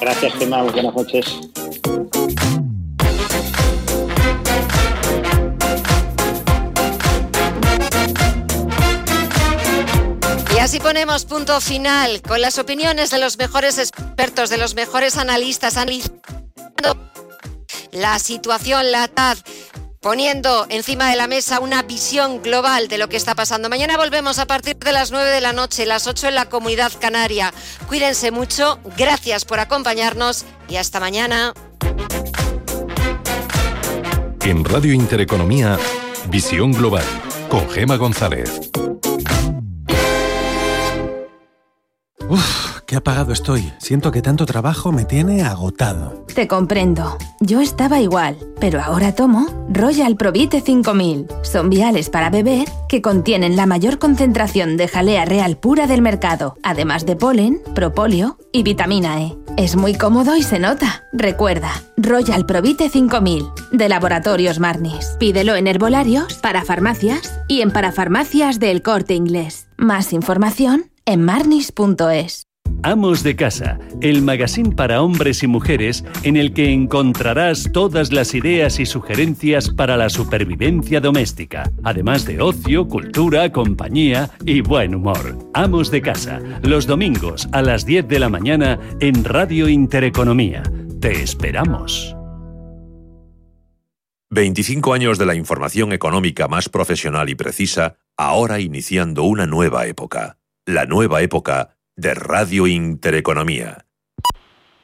Gracias, Gemma, buenas noches. Así ponemos punto final con las opiniones de los mejores expertos, de los mejores analistas, analizando la situación, la TAD, poniendo encima de la mesa una visión global de lo que está pasando. Mañana volvemos a partir de las 9 de la noche, las 8 en la comunidad canaria. Cuídense mucho, gracias por acompañarnos y hasta mañana. En Radio Intereconomía, Visión Global, con Gema González. Uf. qué apagado estoy. Siento que tanto trabajo me tiene agotado. Te comprendo. Yo estaba igual, pero ahora tomo Royal Provite 5000. Son viales para beber que contienen la mayor concentración de jalea real pura del mercado, además de polen, propóleo y vitamina E. Es muy cómodo y se nota. Recuerda, Royal Provite 5000, de Laboratorios Marnis. Pídelo en herbolarios, para farmacias y en parafarmacias del corte inglés. Más información en marnis.es. Amos de Casa, el magazine para hombres y mujeres en el que encontrarás todas las ideas y sugerencias para la supervivencia doméstica, además de ocio, cultura, compañía y buen humor. Amos de Casa, los domingos a las 10 de la mañana en Radio Intereconomía. Te esperamos. 25 años de la información económica más profesional y precisa, ahora iniciando una nueva época. La nueva época de Radio Intereconomía.